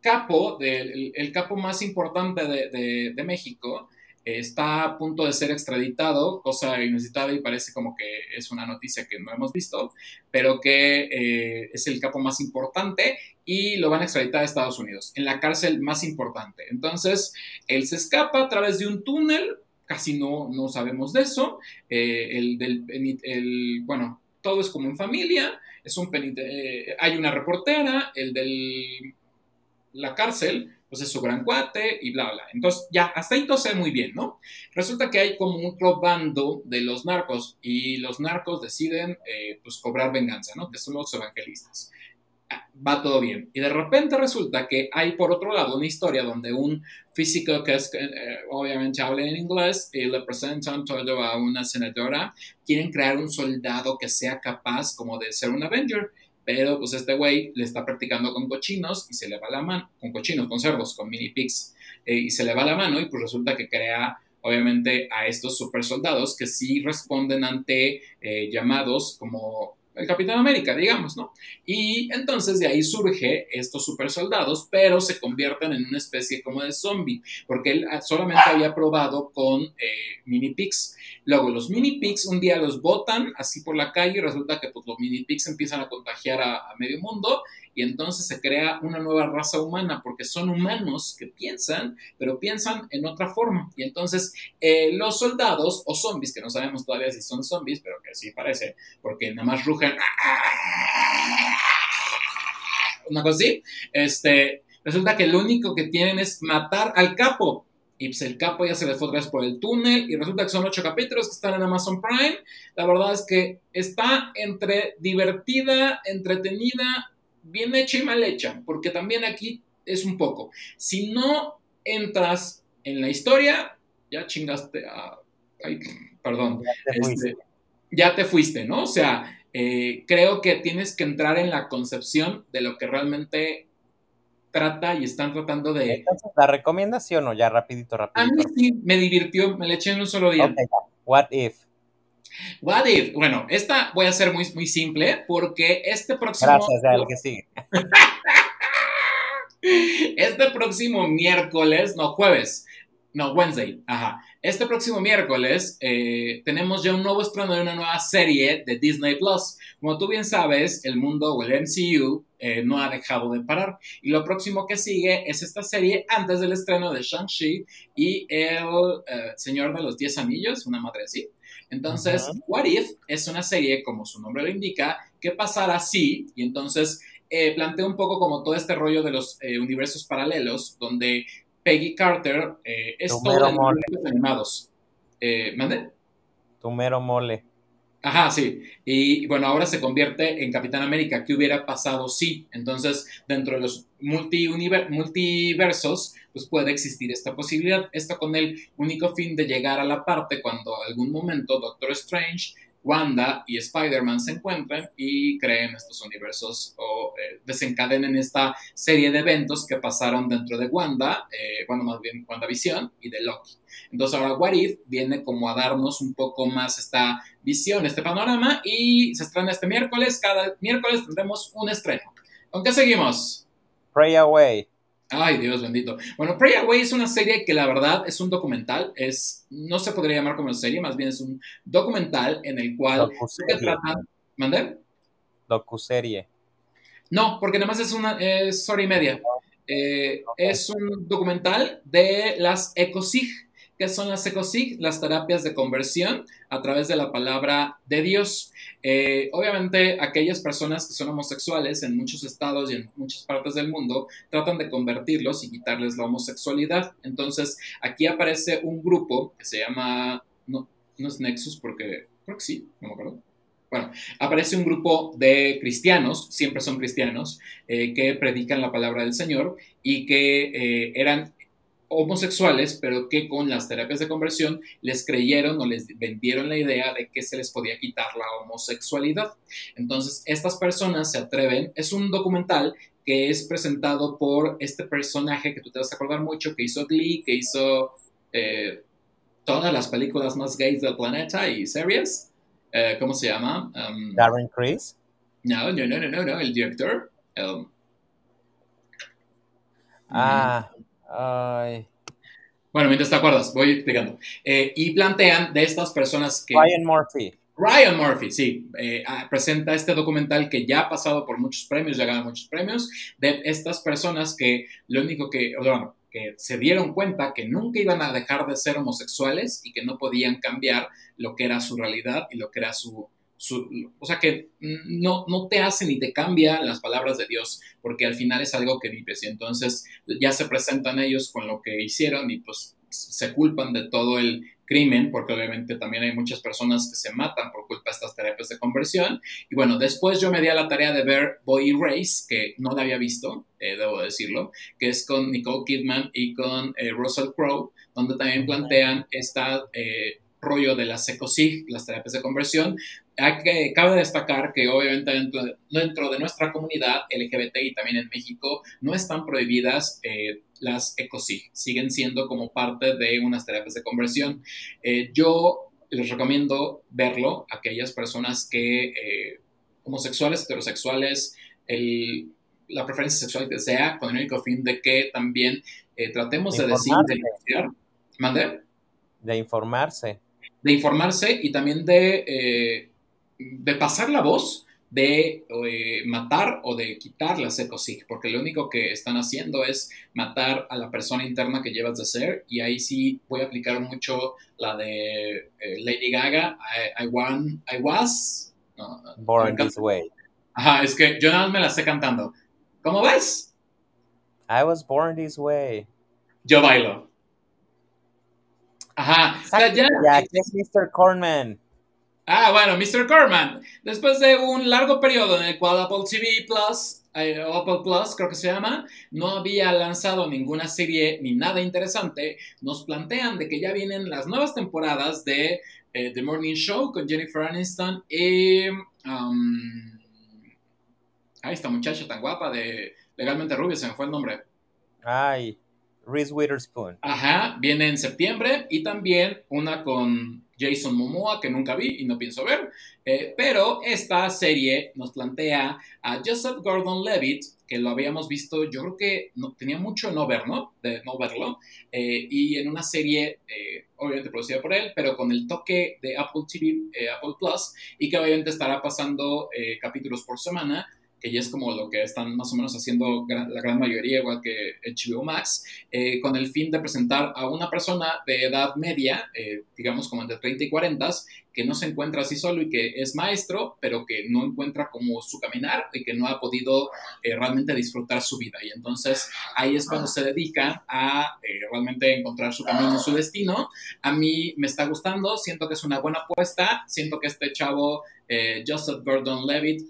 S1: capo, el capo más importante de México, está a punto de ser extraditado, cosa inusitada y parece como que es una noticia que no hemos visto, pero que eh, es el capo más importante y lo van a extraditar a Estados Unidos, en la cárcel más importante. Entonces, él se escapa a través de un túnel, casi no, no sabemos de eso, eh, el del, el, bueno, todo es como en familia, es un eh, hay una reportera, el de la cárcel, pues es su gran cuate y bla, bla. Entonces, ya, hasta ahí todo se ve muy bien, ¿no? Resulta que hay como un bando de los narcos y los narcos deciden, eh, pues, cobrar venganza, ¿no? Que son los evangelistas. Va todo bien. Y de repente resulta que hay, por otro lado, una historia donde un físico que es, eh, obviamente habla en inglés y le presentan todo a una senadora, quieren crear un soldado que sea capaz como de ser un Avenger pero pues este güey le está practicando con cochinos y se le va la mano, con cochinos, con cerdos, con mini pigs, eh, y se le va la mano y pues resulta que crea obviamente a estos super soldados que sí responden ante eh, llamados como el Capitán América, digamos, ¿no? Y entonces de ahí surge estos super soldados, pero se convierten en una especie como de zombie, porque él ah, solamente había probado con eh, mini pigs. Luego los mini pigs un día los botan así por la calle y resulta que pues, los mini pigs empiezan a contagiar a, medio mundo y entonces se crea una nueva raza humana porque son humanos que piensan, pero piensan en otra forma. Y entonces eh, los soldados o zombies, que no sabemos todavía si son zombies, pero que sí parece, porque nada más rugen una cosa así, este, resulta que lo único que tienen es matar al capo. Y pues el capo ya se le fue otra vez por el túnel y resulta que son ocho capítulos que están en Amazon Prime. La verdad es que está entre divertida, entretenida, bien hecha y mal hecha, porque también aquí es un poco. Si no entras en la historia, ya chingaste a... Ay, perdón. Ya te, este, ya te fuiste, ¿no? O sea, eh, creo que tienes que entrar en la concepción de lo que realmente trata y están tratando de...
S2: ¿la recomendación o ya rapidito, rapidito?
S1: A mí sí, me divirtió, me le eché en un solo día.
S2: What if?
S1: What if? Bueno, esta voy a ser muy, muy simple porque este próximo...
S2: Gracias, a que sigue.
S1: este próximo miércoles, no, jueves, no, Wednesday, ajá. Este próximo miércoles eh, tenemos ya un nuevo estreno de una nueva serie de Disney Plus. Como tú bien sabes, el mundo o el MCU eh, no ha dejado de parar. Y lo próximo que sigue es esta serie antes del estreno de Shang-Chi y el eh, Señor de los Diez Anillos, una madre así. Entonces, What If es una serie, como su nombre lo indica, que pasará así. Y entonces plantea un poco como todo este rollo de los universos paralelos, donde Peggy Carter eh, es todo mole. animados. Eh, ¿Mande?
S2: Tu mero mole.
S1: Ajá, sí. Y bueno, ahora se convierte en Capitán América. ¿Qué hubiera pasado? Sí. Entonces, dentro de los multiversos, pues puede existir esta posibilidad. Esto con el único fin de llegar a la parte cuando algún momento Doctor Strange Wanda y Spider-Man se encuentran y creen estos universos o eh, desencadenen esta serie de eventos que pasaron dentro de Wanda, eh, bueno, más bien WandaVision y de Loki. Entonces ahora What If viene como a darnos un poco más esta visión, este panorama y se estrena este miércoles. Cada miércoles tendremos un estreno. ¿Con qué seguimos?
S2: Pray Away.
S1: Ay, Dios bendito. Bueno, Pray Away es una serie que la verdad es un documental, es, no se podría llamar como serie, más bien es un documental en el cual se tratan... ¿Mandé?
S2: Docuserie.
S1: No, porque nada más es una es hora y media. Eh, es un documental de las ECOSIG, ¿Qué son las ECOSIG? Las terapias de conversión a través de la palabra de Dios. Eh, obviamente, aquellas personas que son homosexuales en muchos estados y en muchas partes del mundo tratan de convertirlos y quitarles la homosexualidad. Entonces, aquí aparece un grupo que se llama, no, no es Nexus porque creo que sí, no me acuerdo. Bueno, aparece un grupo de cristianos, siempre son cristianos, eh, que predican la palabra del Señor y que eh, eran homosexuales, pero que con las terapias de conversión les creyeron o les vendieron la idea de que se les podía quitar la homosexualidad. Entonces, estas personas se atreven, es un documental que es presentado por este personaje que tú te vas a acordar mucho, que hizo Glee, que hizo eh, todas las películas más gays del planeta y series. Eh, ¿Cómo se llama?
S2: Um, Darren Criss.
S1: No, no, no, no, no, el director.
S2: ah. Ay.
S1: Bueno, mientras te acuerdas, voy explicando. Eh, y plantean de estas personas que...
S2: Ryan Murphy.
S1: Ryan Murphy, sí, eh, ah, presenta este documental que ya ha pasado por muchos premios, ya ganado muchos premios, de estas personas que lo único que, bueno, que se dieron cuenta que nunca iban a dejar de ser homosexuales y que no podían cambiar lo que era su realidad y lo que era su, o sea que no, no te hace ni te cambia las palabras de Dios, porque al final es algo que vives y entonces ya se presentan ellos con lo que hicieron y pues se culpan de todo el crimen, porque obviamente también hay muchas personas que se matan por culpa de estas terapias de conversión. Y bueno, después yo me di a la tarea de ver Boy Race, que no la había visto, eh, debo decirlo, que es con Nicole Kidman y con eh, Russell Crowe, donde también plantean esta... Eh, rollo de las ECOSIG, las terapias de conversión, cabe destacar que obviamente dentro, de nuestra comunidad LGBT y también en México no están prohibidas eh, las ECOSIG, siguen siendo como parte de unas terapias de conversión. Eh, yo les recomiendo verlo a aquellas personas que, eh, homosexuales, heterosexuales, la preferencia sexual que sea, con el único fin de que también tratemos de, decir, de.
S2: De informarse.
S1: De informarse y también de de pasar la voz de eh, matar o de quitar la secosig, porque lo único que están haciendo es matar a la persona interna que llevas de ser, y ahí sí voy a aplicar mucho la de eh, Lady Gaga, I, want, I was...
S2: Born this way.
S1: Ajá, es que yo nada más me la sé cantando. ¿Cómo ves?
S2: I was born this way.
S1: Yo bailo. Ajá.
S2: ya, es Mr. Cornman.
S1: Ah, bueno, Mr. Corman. Después de un largo periodo en el cual Apple TV Plus, eh, Apple Plus creo que se llama, no había lanzado ninguna serie ni nada interesante, nos plantean de que ya vienen las nuevas temporadas de eh, The Morning Show con Jennifer Aniston y... Um, esta muchacha tan guapa de Legalmente Rubia, se me fue el nombre.
S2: Ay, Reese Witherspoon.
S1: Ajá, viene en septiembre y también una con Jason Momoa, que nunca vi y no pienso ver. Eh, pero esta serie nos plantea a Joseph Gordon-Levitt, que lo habíamos visto, yo creo que no, tenía mucho no ver, ¿no? De no verlo. Eh, y en una serie, eh, obviamente producida por él, pero con el toque de Apple TV, Apple Plus, y que obviamente estará pasando capítulos por semana que ya es como lo que están más o menos haciendo la gran mayoría, igual que HBO Max, eh, con el fin de presentar a una persona de edad media, eh, digamos como entre 30 y 40, que no se encuentra así solo y que es maestro, pero que no encuentra como su caminar y que no ha podido eh, realmente disfrutar su vida. Y entonces ahí es cuando se dedica a realmente encontrar su camino, su destino. A mí me está gustando, siento que es una buena apuesta, siento que este chavo, Joseph Gordon-Levitt,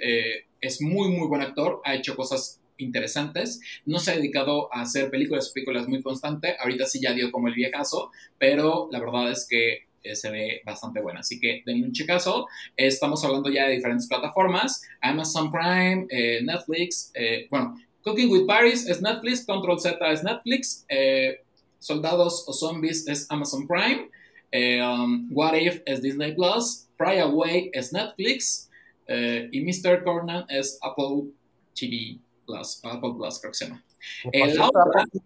S1: es muy, muy buen actor, ha hecho cosas interesantes. No se ha dedicado a hacer películas, películas muy constante. Ahorita sí ya dio como el viejazo, pero la verdad es que eh, se ve bastante buena. Así que denle un chicazo. estamos hablando ya de diferentes plataformas: Amazon Prime, eh, Netflix. Eh, bueno, Cooking with Paris es Netflix, Control Z es Netflix, Soldados o Zombies es Amazon Prime, um, What If es Disney Plus, Pry Away es Netflix. Eh, y Mr. Cornan es Apple TV Plus, Apple Plus creo que se llama.
S2: El otra,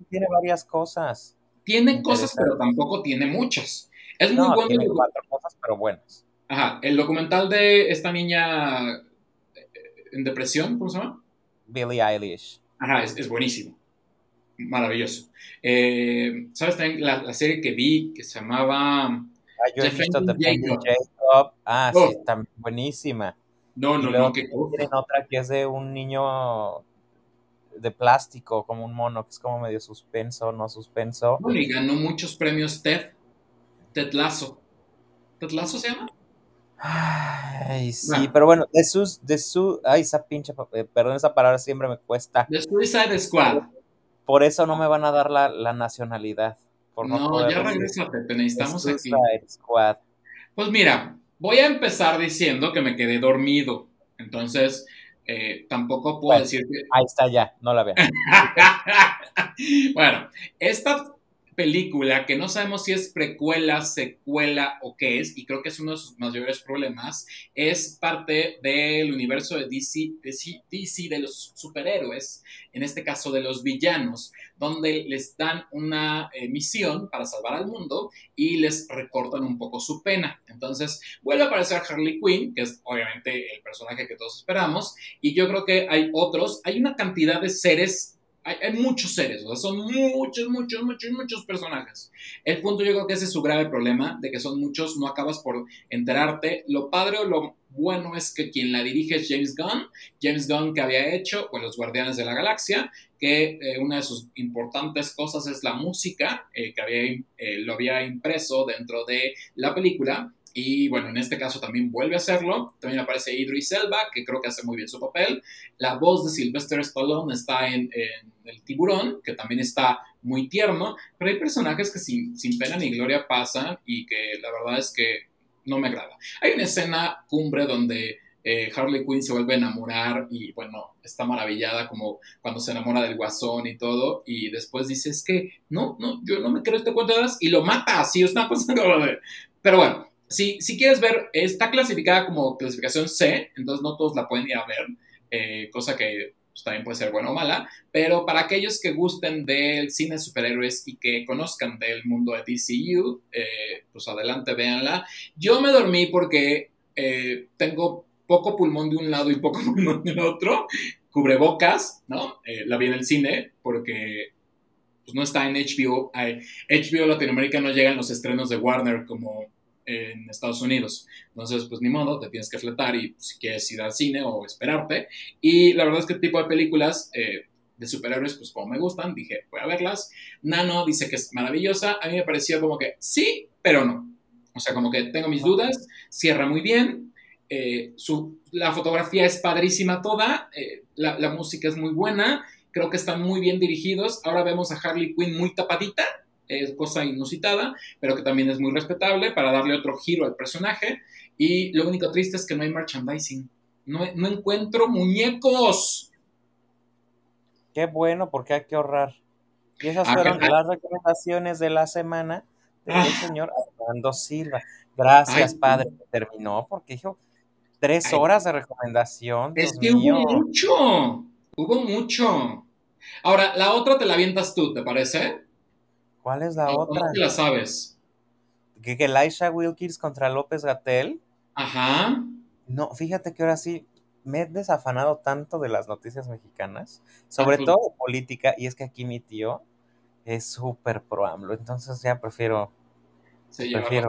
S2: tiene varias cosas.
S1: Tiene cosas, pero tampoco tiene muchas. Es muy bueno.
S2: Tiene cuatro cosas, pero buenas.
S1: Ajá, el documental de esta niña eh, en depresión, ¿cómo se llama?
S2: Billie Eilish.
S1: Ajá, es, buenísimo. Maravilloso. Eh, ¿Sabes también la, serie que vi que se llamaba... Ah,
S2: yo he visto Jacob. Ah, sí, oh. está buenísima.
S1: No, no, no. Que,
S2: tienen otra que es de un niño de plástico, como un mono, que es como medio suspenso, no suspenso.
S1: y ganó muchos premios Ted. Ted Lasso. ¿Ted Lasso se llama?
S2: Ay, sí, pero bueno, de sus, de su, ay, esa pinche, eh, perdón, esa palabra siempre me cuesta.
S1: De Suicide Squad.
S2: Por eso no me van a dar la, la nacionalidad.
S1: Por no, ya regresa, Pepe, necesitamos aquí. Squad. Pues mira, voy a empezar diciendo que me quedé dormido, entonces eh, tampoco puedo decir que...
S2: Ahí está ya, no la veo.
S1: bueno, esta película que no sabemos si es precuela, secuela o qué es, y creo que es uno de sus mayores problemas, es parte del universo de DC, DC, de los superhéroes, en este caso de los villanos, donde les dan una eh, misión para salvar al mundo y les recortan un poco su pena. Entonces vuelve a aparecer Harley Quinn, que es obviamente el personaje que todos esperamos, y yo creo que hay otros, hay una cantidad de seres hay, muchos seres, son muchos, muchos, muchos, muchos personajes. El punto yo creo que ese es su grave problema, de que son muchos, no acabas por enterarte. Lo padre o lo bueno es que quien la dirige es James Gunn, James Gunn que había hecho con Los Guardianes de la Galaxia, que eh, una de sus importantes cosas es la música, eh, que había, eh, lo había impreso dentro de la película, y bueno, en este caso también vuelve a hacerlo. También aparece Idris Elba, que creo que hace muy bien su papel. La voz de Sylvester Stallone está en, El Tiburón, que también está muy tierno. Pero hay personajes que sin, sin, pena ni gloria pasan y que la verdad es que no me agrada. Hay una escena cumbre donde eh, Harley Quinn se vuelve a enamorar y bueno, está maravillada como cuando se enamora del guasón y todo. Y después dice, es que no, no, yo no me creo este cuento de y lo mata así, es una cosa Pero bueno, si, si quieres ver, está clasificada como clasificación C, entonces no todos la pueden ir a ver, eh, cosa que pues, también puede ser buena o mala, pero para aquellos que gusten del cine de superhéroes y que conozcan del mundo de DCU, eh, pues adelante, véanla. Yo me dormí porque eh, tengo poco pulmón de un lado y poco pulmón del otro, cubrebocas, ¿no? la vi en el cine porque pues, no está en HBO. HBO Latinoamérica no llega en los estrenos de Warner como en Estados Unidos. Entonces, pues ni modo, te tienes que fletar y si quieres ir al cine o esperarte. Y la verdad es que el tipo de películas eh, de superhéroes, pues como me gustan, dije, voy a verlas. Nano dice que es maravillosa. A mí me pareció como que sí, pero no. O sea, como que tengo mis dudas, cierra muy bien. Eh, su, la fotografía es padrísima toda, eh, la, la música es muy buena, creo que están muy bien dirigidos. Ahora vemos a Harley Quinn muy tapadita, es cosa inusitada, pero que también es muy respetable para darle otro giro al personaje. Y lo único triste es que no hay merchandising. No, no encuentro muñecos.
S2: Qué bueno, porque hay que ahorrar. Y esas ah, fueron las recomendaciones de la semana del ah. señor Armando Silva. Gracias, padre. Terminó porque dijo tres horas de recomendación.
S1: es que hubo mucho. Hubo mucho. Ahora, la otra te la avientas tú, ¿te parece?
S2: ¿Cuál es la otra?
S1: No la sabes.
S2: ¿Que, que Laisha Wilkins contra López Gatel.
S1: Ajá.
S2: No, fíjate que ahora sí me he desafanado tanto de las noticias mexicanas, sobre todo de política, y es que aquí mi tío es súper pro AMLO, entonces ya prefiero.
S1: Sí, prefiero.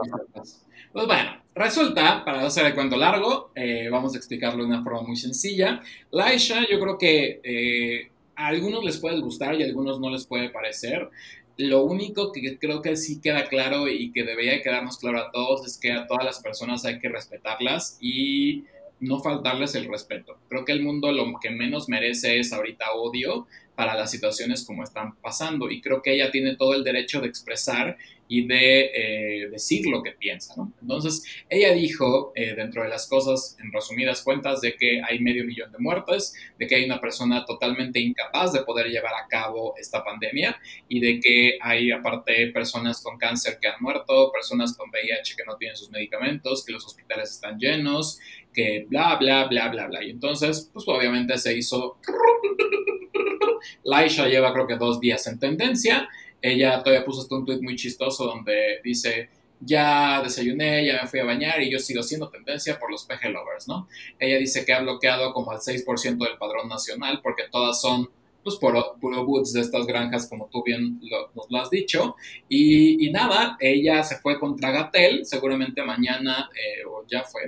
S1: Pues bueno, resulta, para no hacer el cuento largo, eh, vamos a explicarlo de una forma muy sencilla. Laisha, yo creo que eh, a algunos les puede gustar y a algunos no les puede parecer. Lo único que creo que sí queda claro y que debería quedarnos claro a todos es que a todas las personas hay que respetarlas y no faltarles el respeto. Creo que el mundo lo que menos merece es ahorita odio para las situaciones como están pasando y creo que ella tiene todo el derecho de expresar y de eh, decir lo que piensa, ¿no? Entonces, ella dijo, eh, dentro de las cosas, en resumidas cuentas, de que hay medio millón de muertes, de que hay una persona totalmente incapaz de poder llevar a cabo esta pandemia y de que hay, aparte, personas con cáncer que han muerto, personas con VIH que no tienen sus medicamentos, que los hospitales están llenos, que bla, bla, bla, bla, bla. Y entonces, pues obviamente se hizo Laisha lleva creo que dos días en tendencia. Ella todavía puso hasta un tweet muy chistoso donde dice, ya desayuné, ya me fui a bañar y yo sigo siendo tendencia por los PG lovers, ¿no? Ella dice que ha bloqueado como al 6% del padrón nacional porque todas son pues puro, puro boots de estas granjas, como tú bien nos lo has dicho. Y, nada, ella se fue contra Gatel, seguramente mañana, eh, o ya fue,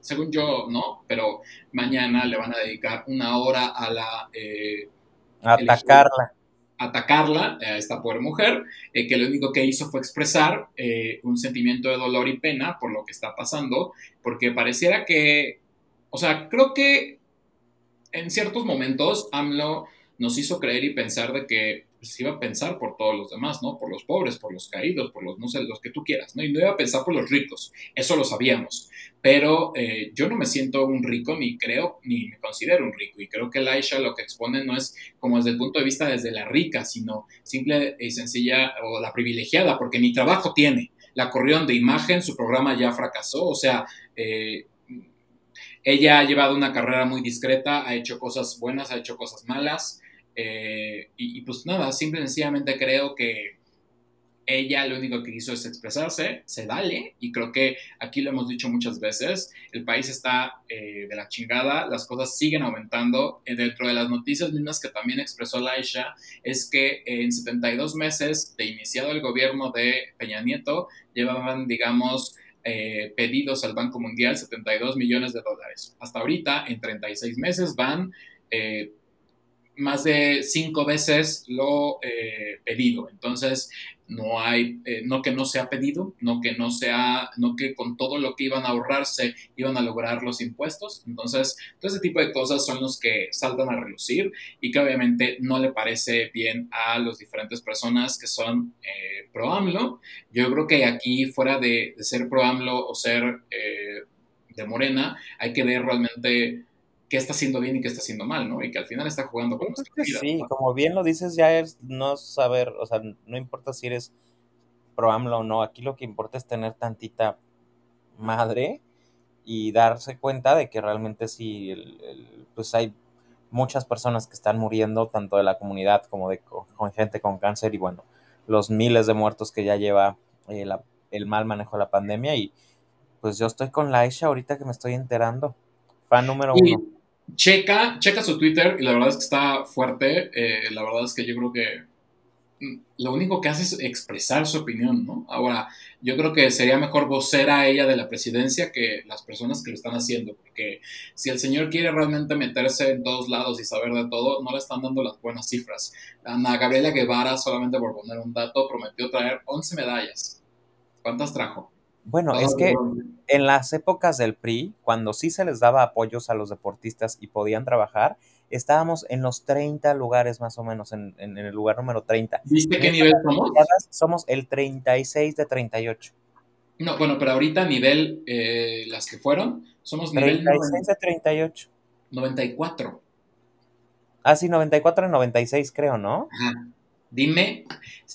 S1: según yo, no, pero mañana le van a dedicar una hora a la...
S2: Eh, atacarla.
S1: Atacarla a esta pobre mujer, eh, que lo único que hizo fue expresar un sentimiento de dolor y pena por lo que está pasando, porque pareciera que, o sea, creo que en ciertos momentos AMLO nos hizo creer y pensar de que pues, iba a pensar por todos los demás, ¿no? Por los pobres, por los caídos, por los, no sé, los que tú quieras, ¿no? Y no iba a pensar por los ricos, eso lo sabíamos. Pero eh, yo no me siento un rico, ni creo, ni me considero un rico. Y creo que Laisha lo que expone no es como desde el punto de vista desde la rica, sino simple y sencilla, o la privilegiada, porque ni trabajo tiene. La corrieron de imagen, su programa ya fracasó, o sea, eh, ella ha llevado una carrera muy discreta, ha hecho cosas buenas, ha hecho cosas malas. Eh, y, pues nada, simple y sencillamente creo que ella lo único que hizo es expresarse, se vale, y creo que aquí lo hemos dicho muchas veces, el país está eh, de la chingada, las cosas siguen aumentando. Eh, dentro de las noticias mismas que también expresó Laisha, es que en 72 meses de iniciado el gobierno de Peña Nieto, llevaban, digamos, pedidos al Banco Mundial 72 millones de dólares. Hasta ahorita, en 36 meses, van más de cinco veces lo eh, pedido. Entonces, no hay, eh, no que no se ha pedido, no que no sea, no que con todo lo que iban a ahorrarse iban a lograr los impuestos. Entonces, todo ese tipo de cosas son los que saltan a relucir y que obviamente no le parece bien a las diferentes personas que son eh, pro AMLO. Yo creo que aquí, fuera de, de ser pro AMLO o ser eh, de Morena, hay que ver realmente qué está haciendo bien y qué está haciendo mal, ¿no? Y que al final está jugando con nuestra
S2: vida. Sí, como bien lo dices, ya es no saber, o sea, no importa si eres pro AMLO o no, aquí lo que importa es tener tantita madre y darse cuenta de que realmente sí, pues hay muchas personas que están muriendo, tanto de la comunidad como de con, gente con cáncer y bueno, los miles de muertos que ya lleva eh, el mal manejo de la pandemia y pues yo estoy con Laisha ahorita que me estoy enterando. Fan número uno
S1: checa, checa su Twitter y la verdad es que está fuerte. Eh, la verdad es que yo creo que mm, lo único que hace es expresar su opinión, ¿no? Ahora, yo creo que sería mejor vocera ella de la presidencia que las personas que lo están haciendo, porque si el señor quiere realmente meterse en todos lados y saber de todo, no le están dando las buenas cifras. Ana Gabriela Guevara, solamente por poner un dato, prometió traer 11 medallas. ¿Cuántas trajo?
S2: Bueno, es que en las épocas del PRI, cuando sí se les daba apoyos a los deportistas y podían trabajar, estábamos en los 30 lugares más o menos, en, el lugar número 30.
S1: ¿Viste qué nivel somos?
S2: Somos el 36 de 38.
S1: No, bueno, pero ahorita nivel, eh, las que fueron, somos
S2: nivel 36 de 38.
S1: 94.
S2: Ah, sí, 94 de 96 creo, ¿no?
S1: Ajá. Dime,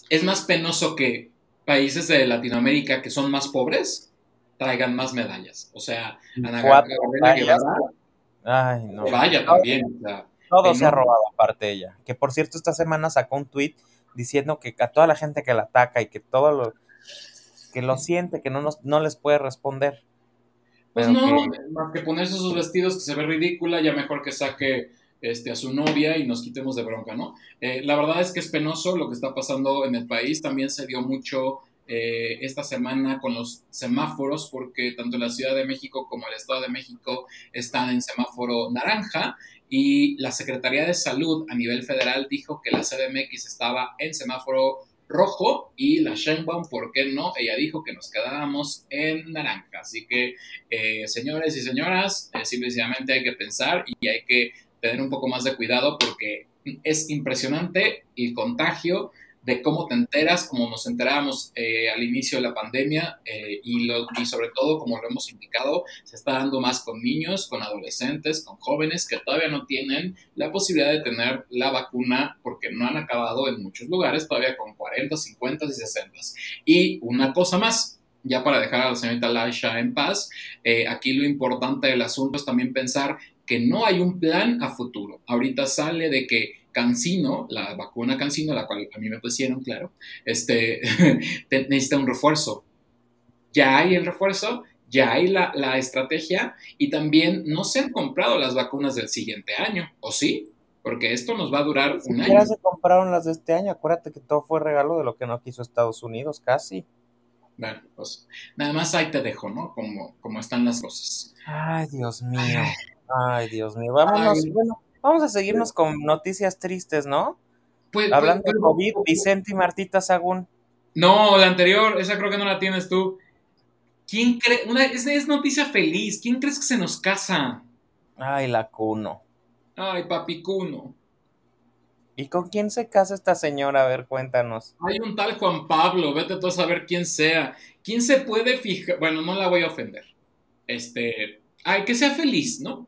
S1: ¿es más penoso que países de Latinoamérica que son más pobres traigan más medallas. O sea, Ana Gabriela Ay, no. vaya también.
S2: todo se ha robado aparte ella. Que por cierto, esta semana sacó un tweet diciendo que a toda la gente que la ataca y que todo lo que lo siente, que no, nos, no les puede responder.
S1: Pues no, más que ponerse sus vestidos que se ve ridícula, ya mejor que saque este, a su novia y nos quitemos de bronca, ¿no? Eh, la verdad es que es penoso lo que está pasando en el país. También se dio mucho eh, esta semana con los semáforos, porque tanto la Ciudad de México como el Estado de México están en semáforo naranja. Y la Secretaría de Salud a nivel federal dijo que la CDMX estaba en semáforo rojo y la Sheinbaum, ¿por qué no? Ella dijo que nos quedábamos en naranja. Así que, eh, señores y señoras, simplemente hay que pensar y hay que tener un poco más de cuidado porque es impresionante el contagio de cómo te enteras, como nos enterábamos eh, al inicio de la pandemia eh, y, lo, y sobre todo, como lo hemos indicado, se está dando más con niños, con adolescentes, con jóvenes que todavía no tienen la posibilidad de tener la vacuna porque no han acabado en muchos lugares todavía con 40, 50 y 60. Y una cosa más, ya para dejar a la señorita Laisha en paz, eh, aquí lo importante del asunto es también pensar que no hay un plan a futuro. Ahorita sale de que Cancino, la vacuna Cancino, la cual a mí me pusieron, claro, este, necesita un refuerzo. Ya hay el refuerzo, ya hay la, la, estrategia y también no se han comprado las vacunas del siguiente año, ¿o sí? Porque esto nos va a durar un año.
S2: Ya se compraron las de este año, acuérdate que todo fue regalo de lo que no quiso Estados Unidos, casi.
S1: Bueno, pues nada más ahí te dejo, ¿no? Como, como están las cosas.
S2: Ay, Dios mío. Ay, Dios mío. Vámonos, bueno, vamos a seguirnos con noticias tristes, ¿no? Pues, Hablando pues, de COVID, Vicente y Martita Sagún.
S1: No, la anterior, esa creo que no la tienes tú. ¿Quién cree? Una, es, es noticia feliz. ¿Quién crees que se nos casa?
S2: Ay, la Cuno.
S1: Ay, papi Cuno.
S2: ¿Y con quién se casa esta señora? A ver, cuéntanos.
S1: Hay un tal Juan Pablo, vete tú a saber quién sea. ¿Quién se puede fijar? Bueno, no la voy a ofender. Este, ay, que sea feliz, ¿no?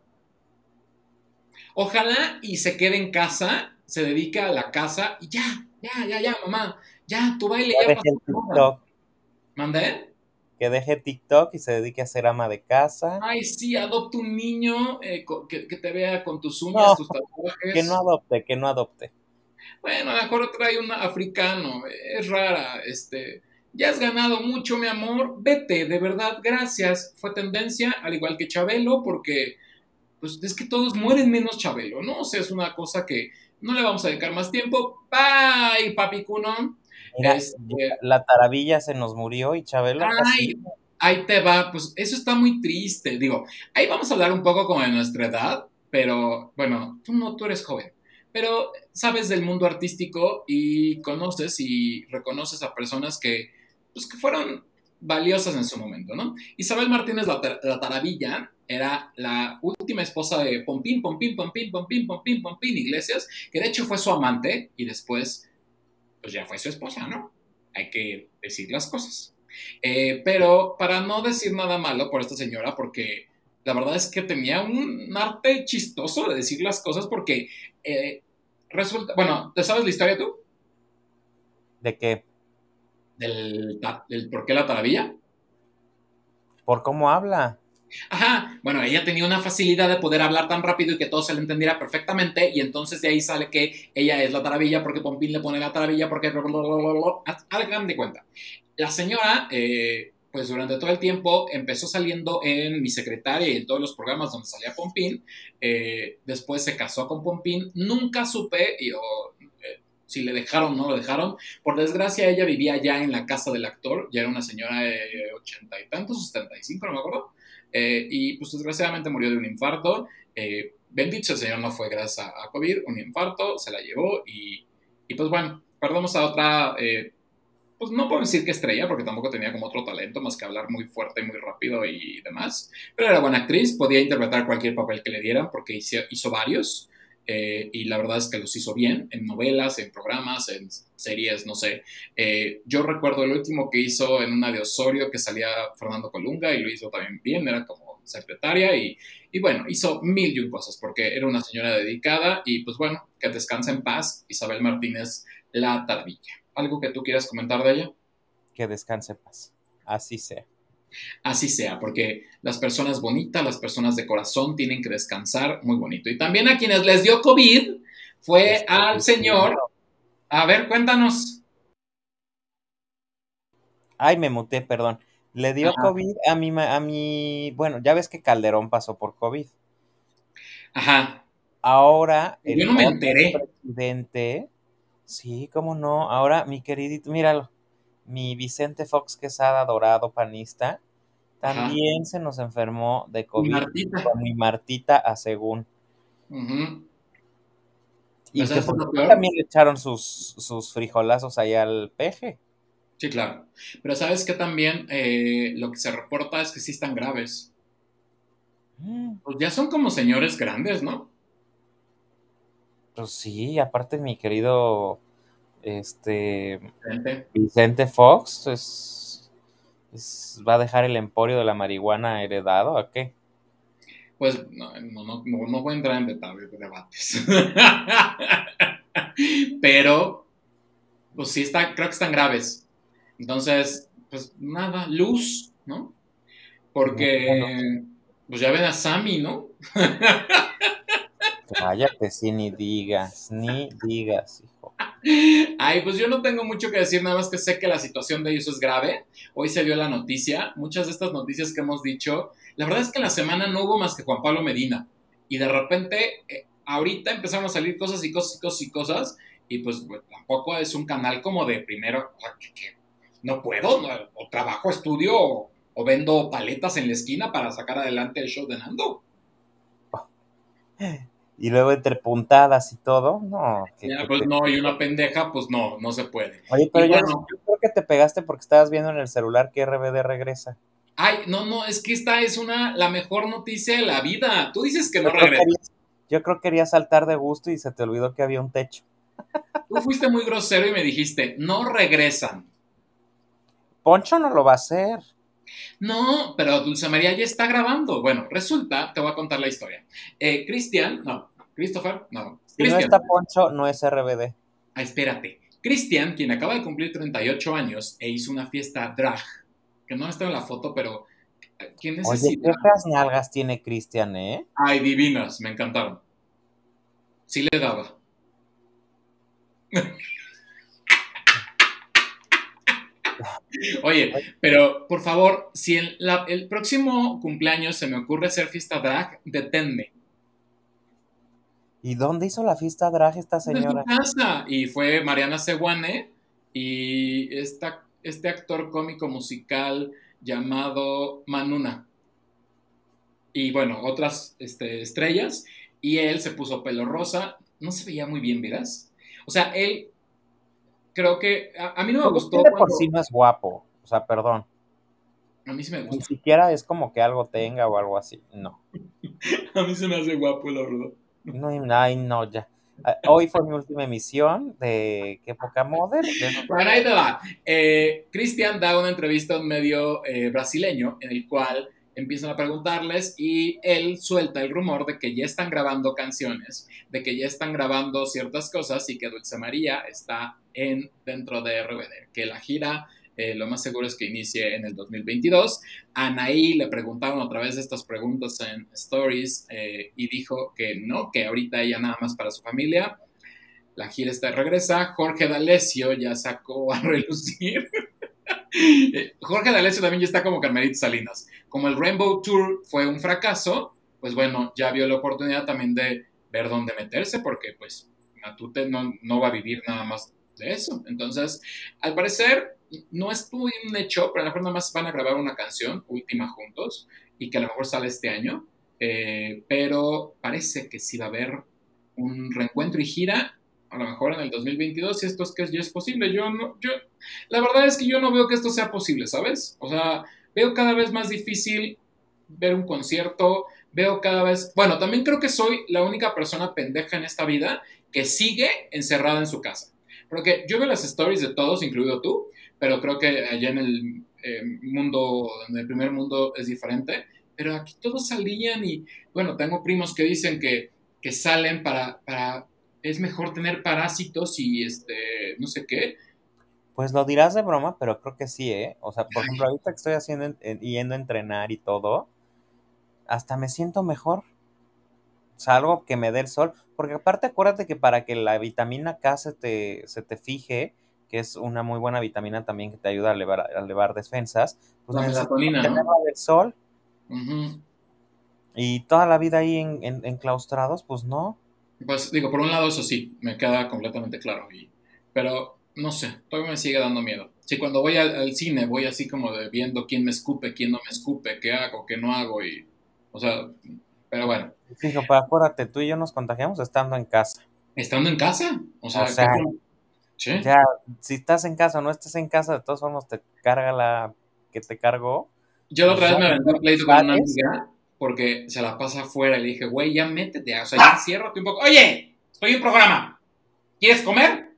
S1: Ojalá y se quede en casa, se dedica a la casa y ya, ya, ya, ya, mamá, ya, tu baile ya,
S2: deje TikTok.
S1: ¿Mandé?
S2: Que deje TikTok y se dedique a ser ama de casa.
S1: Ay, sí, adopte un niño eh, que, te vea con tus uñas, tus tatuajes.
S2: Que no adopte, que no adopte.
S1: Bueno, a lo mejor trae un africano, es rara, este, ya has ganado mucho, mi amor, vete, de verdad, gracias. Fue tendencia, al igual que Chabelo, porque pues es que todos mueren menos Chabelo, ¿no? O sea, es una cosa que no le vamos a dedicar más tiempo. Bye, papi Cuno.
S2: Mira, este, la taravilla se nos murió y Chabelo.
S1: Ay, ahí te va, pues eso está muy triste. Digo, ahí vamos a hablar un poco como de nuestra edad, pero bueno, tú no, tú eres joven pero sabes del mundo artístico y conoces y reconoces a personas que, pues, que fueron valiosas en su momento, ¿no? Isabel Martínez la, la Taravilla era la última esposa de Pompín, Pompín, Pompín, Pompín, Pompín, Pompín Iglesias, que de hecho fue su amante y después, pues ya fue su esposa, ¿no? Hay que decir las cosas. Eh, pero para no decir nada malo por esta señora, porque la verdad es que tenía un arte chistoso de decir las cosas porque eh, resulta, bueno, ¿te sabes la historia tú?
S2: ¿De qué?
S1: Del, por qué la taravilla.
S2: Por cómo habla.
S1: Ajá, bueno, ella tenía una facilidad de poder hablar tan rápido y que todo se le entendiera perfectamente y entonces de ahí sale que ella es la taravilla porque Pompín le pone la taravilla porque... Hagan de cuenta. La señora eh, pues durante todo el tiempo empezó saliendo en Mi Secretaria y en todos los programas donde salía Pompín. Eh, después se casó con Pompín. Nunca supe eh, si le dejaron o no lo dejaron. Por desgracia, ella vivía ya en la casa del actor. Ya era una señora de ochenta y tantos, setenta y cinco, no me acuerdo. Eh, y pues desgraciadamente murió de un infarto. bendito el Señor no fue gracias a, COVID, un infarto, se la llevó y, y pues bueno, perdemos a otra pues no puedo decir que estrella, porque tampoco tenía como otro talento más que hablar muy fuerte, muy rápido y demás. Pero era buena actriz, podía interpretar cualquier papel que le dieran, porque hizo, varios. Eh, y la verdad es que los hizo bien en novelas, en programas, en series, no sé. Eh, yo recuerdo el último que hizo en una de Osorio que salía Fernando Colunga y lo hizo también bien, era como secretaria y, y bueno, hizo mil y un cosas porque era una señora dedicada y pues bueno, que descanse en paz Isabel Martínez La Tardilla. ¿Algo que tú quieras comentar de ella?
S2: Que descanse paz. Así sea.
S1: Así sea, porque las personas bonitas, las personas de corazón tienen que descansar muy bonito. Y también a quienes les dio COVID fue al señor. A ver, cuéntanos.
S2: Ay, me muté, perdón. Le dio COVID a mi, a mi, bueno, ya ves que Calderón pasó por COVID.
S1: Ajá.
S2: Ahora
S1: el Yo no me enteré.
S2: presidente Sí, cómo no. Ahora, mi queridito, míralo. Mi Vicente Fox Quesada, dorado panista, también se nos enfermó de COVID con mi Martita a según. Y que también le echaron sus, sus frijolazos ahí al peje.
S1: Sí, claro. Pero sabes que también eh, lo que se reporta es que sí están graves. Mm. Pues ya son como señores grandes, ¿no?
S2: Pues sí, aparte mi querido este Vicente, Fox es, va a dejar el emporio de la marihuana heredado a qué?
S1: Pues no, no, no, voy a entrar en detalles de debates. Pero, pues sí, está, creo que están graves. Entonces, pues nada, luz, ¿no? Porque, pues ya ven a Sammy, ¿no?
S2: Cállate, sí, ni digas, ni digas, hijo.
S1: Ay, pues yo no tengo mucho que decir, nada más que sé que la situación de ellos es grave. Hoy se dio la noticia, muchas de estas noticias que hemos dicho, la verdad es que en la semana no hubo más que Juan Pablo Medina. Y de repente, eh, ahorita empezaron a salir cosas y cosas y cosas y cosas, y pues, tampoco es un canal como de primero, que, no puedo, o trabajo, estudio, o, o vendo paletas en la esquina para sacar adelante el show de Nando
S2: y luego entre puntadas y todo, no.
S1: pues no, y una pendeja, pues no, no se puede.
S2: Oye, pero yo, creo que te pegaste porque estabas viendo en el celular que RBD regresa.
S1: Ay, no, no, es que esta es una, la mejor noticia de la vida. Tú dices que no regresa.
S2: yo creo que quería saltar de gusto y se te olvidó que había un techo.
S1: Tú fuiste muy grosero y me dijiste, no regresan.
S2: Poncho no lo va a hacer.
S1: No, pero Dulce María ya está grabando. Bueno, resulta, te voy a contar la historia. Eh, Cristian, no, Christopher, no.
S2: Si no está Poncho, no es RBD.
S1: Ah, espérate. Cristian, quien acaba de cumplir 38 años e hizo una fiesta drag, que no está en la foto, pero
S2: ¿quién necesita? Oye, ¿qué nalgas tiene Cristian, eh?
S1: Ay, divinas, me encantaron. Sí le daba. Oye, pero por favor, si el, el, próximo cumpleaños se me ocurre hacer fiesta drag, deténme.
S2: ¿Y dónde hizo la fiesta drag esta señora?
S1: En su casa. Y fue Mariana Seguane y esta, este actor cómico musical llamado Manuna. Y bueno, otras este, estrellas. Y él se puso pelo rosa. No se veía muy bien, ¿verás? O sea, él creo que a, mí no me gustó.
S2: por sí no es guapo, o sea, perdón.
S1: A mí sí me gusta.
S2: Ni siquiera es como que algo tenga o algo así, no.
S1: a mí se me hace guapo, la verdad.
S2: No, ay, no, ya. Ah, hoy fue mi última emisión de Qué poca moda.
S1: Bueno, ahí te va. Eh, Cristian da una entrevista a un medio eh, brasileño en el cual empiezan a preguntarles y él suelta el rumor de que ya están grabando canciones, de que ya están grabando ciertas cosas y que Dulce María está en, dentro de RBD, que la gira eh, lo más seguro es que inicie en el 2022. Anaí le preguntaron otra vez estas preguntas en Stories eh, y dijo que no, que ahorita ella nada más para su familia. La gira está de regresa. Jorge D'Alessio ya sacó a relucir Jorge D'Alessio también ya está como Carmelito Salinas. Como el Rainbow Tour fue un fracaso, pues bueno, ya vio la oportunidad también de ver dónde meterse, porque pues Matute no, no va a vivir nada más de eso. Entonces, al parecer, no es muy un hecho, pero a lo mejor nada más van a grabar una canción última juntos y que a lo mejor sale este año. Eh, pero parece que sí va a haber un reencuentro y gira a lo mejor en el 2022, si esto es que ya es posible. Yo no, yo, la verdad es que yo no veo que esto sea posible, ¿sabes? O sea, veo cada vez más difícil ver un concierto, veo cada vez, bueno, también creo que soy la única persona pendeja en esta vida que sigue encerrada en su casa. Porque yo veo las stories de todos, incluido tú, pero creo que allá en el eh, mundo, en el primer mundo es diferente, pero aquí todos salían y, bueno, tengo primos que dicen que, que salen para, para es mejor tener parásitos y este, no sé qué.
S2: Pues lo dirás de broma, pero creo que sí, ¿eh? O sea, por ejemplo, ahorita que estoy haciendo, yendo a entrenar y todo, hasta me siento mejor. Salgo que me dé el sol, porque aparte acuérdate que para que la vitamina K se te, se te fije, que es una muy buena vitamina también que te ayuda a elevar, a elevar defensas, pues la tener del sol. Y toda la vida ahí en, en, enclaustrados, pues no.
S1: Pues digo, por un lado eso sí, me queda completamente claro. pero no sé, todavía me sigue dando miedo. Si cuando voy al, cine voy así como de viendo quién me escupe, quién no me escupe, qué hago, qué no hago y, o sea, pero bueno.
S2: Fijo, pero acuérdate, tú y yo nos contagiamos estando en casa.
S1: ¿Estando en casa? O sea,
S2: ya, si estás en casa o no estás en casa, de todos modos te carga la que te cargó.
S1: Yo la otra vez me un pleito con una amiga porque se la pasa afuera y le dije, güey, ya métete, o sea, ya enciérrate un poco. Oye, estoy en programa, ¿quieres comer?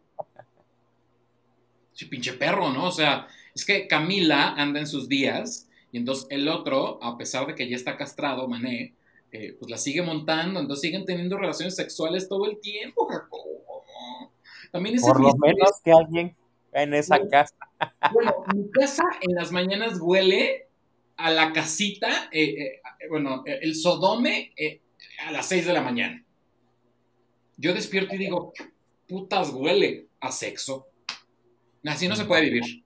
S1: Sí, pinche perro, ¿no? O sea, es que Camila anda en sus días y entonces el otro, a pesar de que ya está castrado, Mané, eh, pues la sigue montando, entonces siguen teniendo relaciones sexuales todo el tiempo, Jacobo.
S2: También es Por lo menos que alguien en esa casa.
S1: Bueno, mi casa en las mañanas huele a la casita, eh, eh, bueno, el Sodome eh, a las 6 de la mañana. yo despierto y digo, putas huele a sexo? Así no se puede vivir.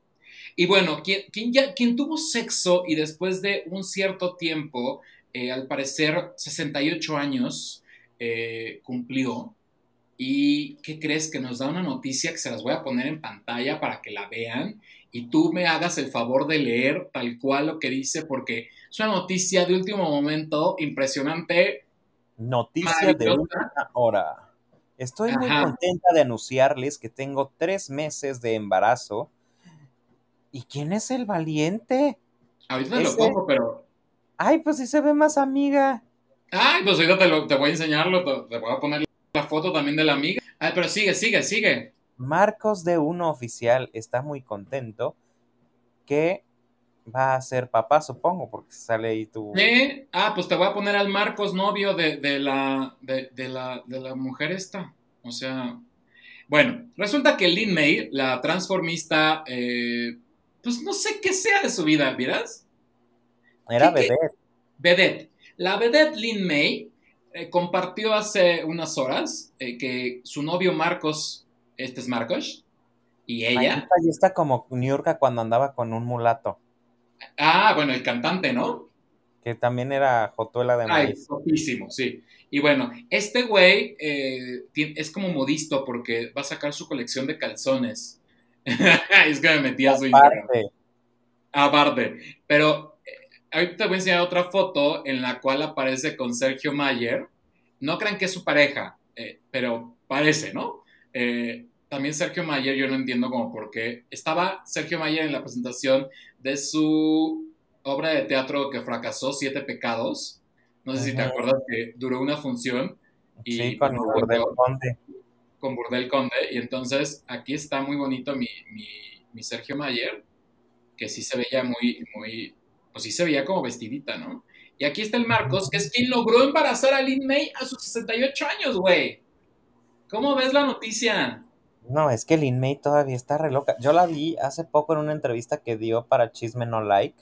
S1: Y bueno, quien, ya, quien tuvo sexo y después de un cierto tiempo, eh, al parecer 68 años, eh, cumplió. ¿Y qué crees? Que nos da una noticia que se las voy a poner en pantalla para que la vean y tú me hagas el favor de leer tal cual lo que dice, porque es una noticia de último momento impresionante.
S2: Noticia de una hora. Estoy muy contenta de anunciarles que tengo tres meses de embarazo. ¿Y quién es el valiente?
S1: Ahorita lo pongo, pero.
S2: Ay, pues sí se ve más amiga.
S1: Ay, pues ahorita te, te voy a enseñarlo, te voy a poner la foto también de la amiga. Ay, pero sigue, sigue, sigue.
S2: Marcos de Uno Oficial está muy contento que va a ser papá, supongo, porque sale ahí tu...
S1: Ah, pues te voy a poner al Marcos novio de, la, de, la, de la mujer esta. O sea, bueno, resulta que Lin May, la transformista, eh, pues no sé qué sea de su vida, ¿miras?
S2: Era vedette.
S1: Vedette. La vedette Lin May eh, compartió hace unas horas eh, que su novio Marcos, este es Marcos, y ella...
S2: Ahí está como Niurka cuando andaba con un mulato.
S1: Ah, bueno, el cantante, ¿no?
S2: Que también era Jotuela de
S1: Maíz. Ay, sí. Y bueno, este güey eh, es como modisto porque va a sacar su colección de calzones. es que me metí a su Instagram. Aparte. Pero ahorita te voy a enseñar otra foto en la cual aparece con Sergio Mayer. No crean que es su pareja, eh, pero parece, ¿no? Eh, también Sergio Mayer, yo no entiendo como por qué. Estaba Sergio Mayer en la presentación de su obra de teatro que fracasó, Siete Pecados. No sé si te acuerdas que duró una función.
S2: Y sí, con Burdel Conde.
S1: Con Burdel Conde. Y entonces aquí está muy bonito mi, mi, mi Sergio Mayer, que sí se veía muy, muy, pues sí se veía como vestidita, ¿no? Y aquí está el Marcos, que es quien logró embarazar a Lin May a sus 68 años, güey. ¿Cómo ves la noticia?
S2: No, es que Lin May todavía está re loca. Yo la vi hace poco en una entrevista que dio para Chisme No Like,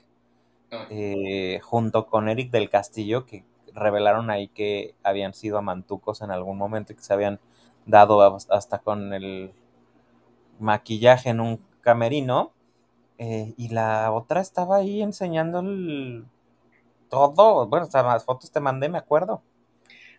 S2: ah. eh, junto con Eric del Castillo, que revelaron ahí que habían sido amantucos en algún momento y que se habían dado hasta con el maquillaje en un camerino. Eh, y la otra estaba ahí enseñando el... todo. Bueno, hasta las fotos te mandé, me acuerdo.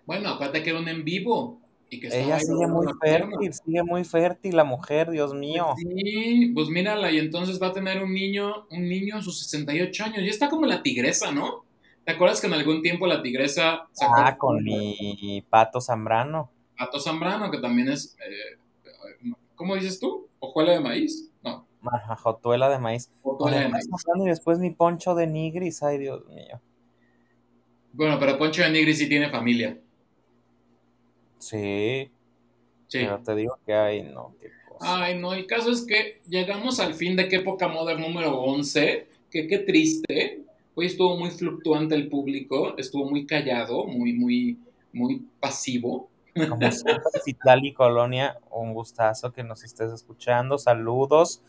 S1: Bueno, aparte que era un en vivo. Y que
S2: Ella sigue muy fértil, sigue muy fértil la mujer, Dios mío.
S1: Pues sí, pues mírala, y entonces va a tener un niño, un niño a sus 68 años. Ya está como la tigresa, ¿no? ¿Te acuerdas que en algún tiempo la tigresa
S2: Ah, con mi Pato Zambrano.
S1: Pato Zambrano, que también es, eh, ¿cómo dices tú? ¿Ojuela de maíz?
S2: jotuela de maíz. Y después mi poncho de nigris, ay Dios mío.
S1: Bueno, pero Poncho de Nigris sí tiene familia.
S2: Sí. Sí. Pero te digo que ay, no, qué
S1: cosa. Ay, no, el caso es que llegamos al fin de qué época modern número 11, que qué triste. Hoy estuvo muy fluctuante el público, estuvo muy callado, muy, muy, muy pasivo.
S2: Como Colonia, un gustazo que nos estés escuchando. Saludos.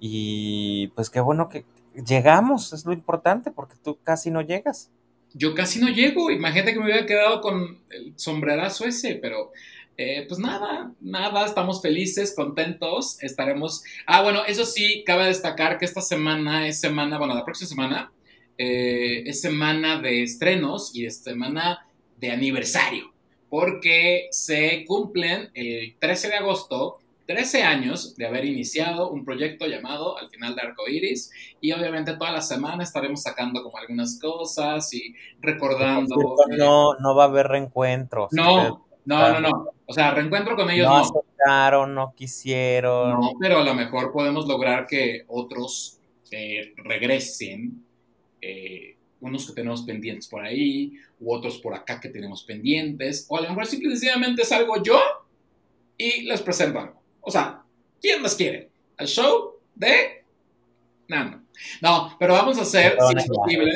S2: Y pues qué bueno que llegamos, es lo importante, porque tú casi no llegas.
S1: Yo casi no llego, imagínate que me hubiera quedado con el sombrerazo ese, pero eh, pues nada, nada, estamos felices, contentos, estaremos... Ah, bueno, eso sí, cabe destacar que esta semana es semana, bueno, la próxima semana eh, es semana de estrenos y es semana de aniversario, porque se cumplen el 13 de agosto 13 años de haber iniciado un proyecto llamado Al final de Arco Iris y obviamente toda la semana estaremos sacando como algunas cosas y recordando.
S2: no, no va a haber reencuentros.
S1: No, no, no, no. O sea, reencuentro con ellos no.
S2: No aceptaron, no quisieron.
S1: No, pero a lo mejor podemos lograr que otros eh, regresen. Eh, unos que tenemos pendientes por ahí, u otros por acá que tenemos pendientes, o a lo mejor simplemente salgo yo y les presento algo. O sea, ¿quién más quiere? El show de Nando. No, pero vamos a hacer, si es posible.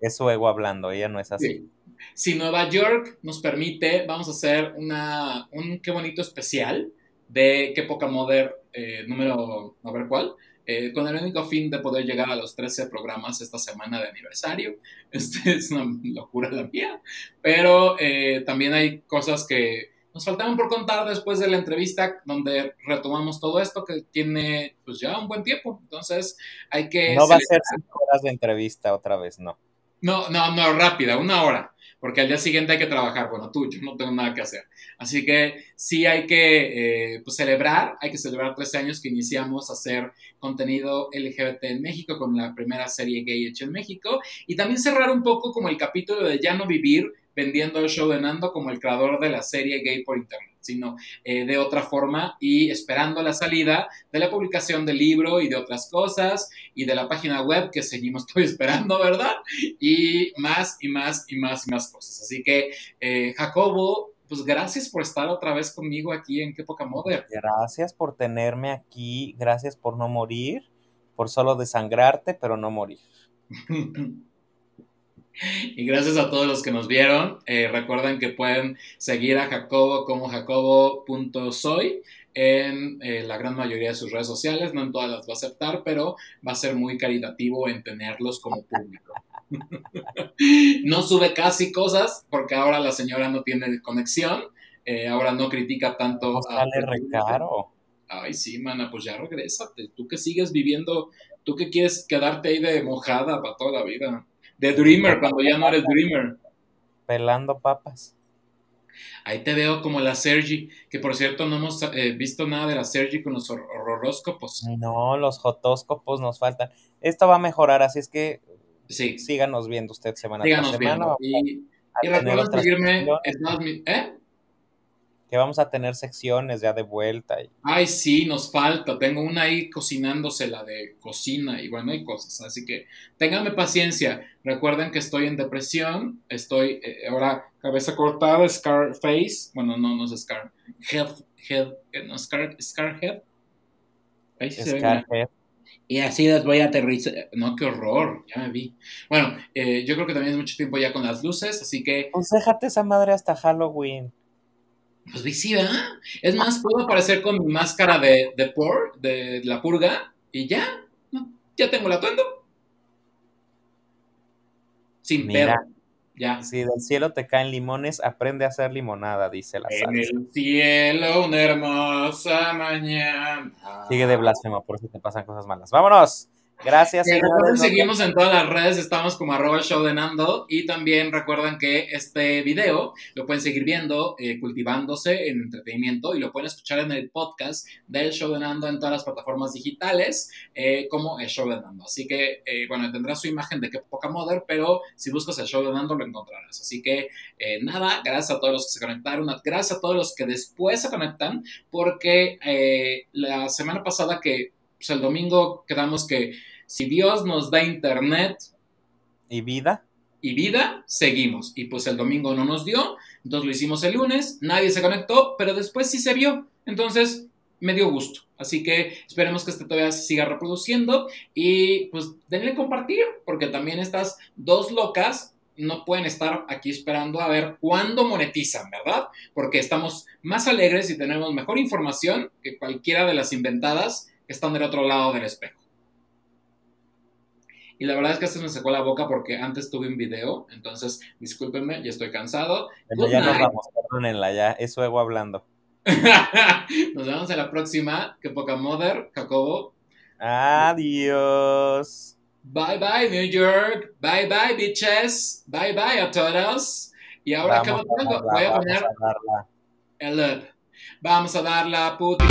S2: Es su, ego, hablando, ella no es así.
S1: Si Nueva York nos permite, vamos a hacer una, un qué bonito especial de qué poca modern eh, número, a ver cuál, eh, con el único fin de poder llegar a los 13 programas esta semana de aniversario. Este es una locura la mía, pero eh, también hay cosas que nos faltaban por contar después de la entrevista donde retomamos todo esto que tiene pues ya un buen tiempo. Entonces hay que...
S2: No va a ser cinco horas de entrevista otra vez, no.
S1: No, no, no, rápida, una hora, porque al día siguiente hay que trabajar. Bueno, tú, yo no tengo nada que hacer. Así que sí hay que eh, pues, celebrar, hay que celebrar 13 años que iniciamos a hacer contenido LGBT en México con la primera serie gay hecha en México y también cerrar un poco como el capítulo de Ya no vivir vendiendo el show de Nando como el creador de la serie gay por internet, sino eh, de otra forma y esperando la salida de la publicación del libro y de otras cosas y de la página web que seguimos estoy esperando, ¿verdad? Y más y más y más y más cosas. Así que, eh, Jacobo, pues gracias por estar otra vez conmigo aquí en Qué Poca Moda.
S2: Gracias por tenerme aquí, gracias por no morir, por solo desangrarte, pero no morir.
S1: Y gracias a todos los que nos vieron. Eh, recuerden que pueden seguir a Jacobo como jacobo.soy en eh, la gran mayoría de sus redes sociales. No en todas las va a aceptar, pero va a ser muy caritativo en tenerlos como público. no sube casi cosas porque ahora la señora no tiene conexión. Eh, ahora no critica tanto.
S2: sale recaro.
S1: Ay, sí, mana, pues ya regrésate. Tú que sigues viviendo, tú que quieres quedarte ahí de mojada para toda la vida. De Dreamer, cuando ya no eres Dreamer.
S2: Pelando papas.
S1: Ahí te veo como la Sergi, que por cierto no hemos eh, visto nada de la Sergi con los horroróscopos.
S2: No, los jotóscopos nos faltan. Esto va a mejorar, así es que sí. síganos viendo usted semana
S1: tras semana. Y, y recuerden seguirme en ¿eh?
S2: Que vamos a tener secciones ya de vuelta. Y...
S1: Ay, sí, nos falta. Tengo una ahí cocinándose, la de cocina, y bueno, hay cosas. Así que ténganme paciencia. Recuerden que estoy en depresión. Estoy eh, ahora cabeza cortada, scar face. Bueno, no, no es scar. Head, head, eh, no, scar, scar head. Ahí sí scar se head. Y así las voy a aterrizar. No, qué horror, ya me vi. Bueno, eh, yo creo que también es mucho tiempo ya con las luces, así que.
S2: Pues déjate esa madre hasta Halloween.
S1: Pues sí, ¿verdad? Es más, puedo aparecer con mi máscara de, de por, de la purga, y ya, ya tengo el atuendo. Sin Mira, Ya.
S2: Si del cielo te caen limones, aprende a hacer limonada, dice la
S1: En el cielo, una hermosa mañana.
S2: Sigue de blasfemo, por eso te pasan cosas malas. ¡Vámonos! Gracias.
S1: Eh, recuerden seguimos en todas las redes, estamos como arroba show de Nando y también recuerden que este video lo pueden seguir viendo, eh, cultivándose en entretenimiento y lo pueden escuchar en el podcast del show de Nando en todas las plataformas digitales eh, como el show de Nando. Así que, bueno, tendrá su imagen de que poca modern, pero si buscas el show de Nando lo encontrarás. Así que, nada, gracias a todos los que se conectaron, gracias a todos los que después se conectan, porque la semana pasada que pues el domingo quedamos que si Dios nos da internet
S2: y vida
S1: y vida, seguimos. Y pues el domingo no nos dio, entonces lo hicimos el lunes, nadie se conectó, pero después sí se vio. Entonces me dio gusto. Así que esperemos que este todavía se siga reproduciendo y pues denle compartir, porque también estas dos locas no pueden estar aquí esperando a ver cuándo monetizan, ¿verdad? Porque estamos más alegres y tenemos mejor información que cualquiera de las inventadas están del otro lado del espejo. Y la verdad es que se me secó la boca porque antes tuve un video, entonces discúlpenme, ya estoy cansado.
S2: ya nos vamos, perdónenla, ya es ego hablando.
S1: nos vemos en la próxima, que poca mother, Jacobo.
S2: Adiós.
S1: Bye bye New York, bye bye bitches, bye bye a todos. Y ahora que voy a poner el Vamos a darla, puti.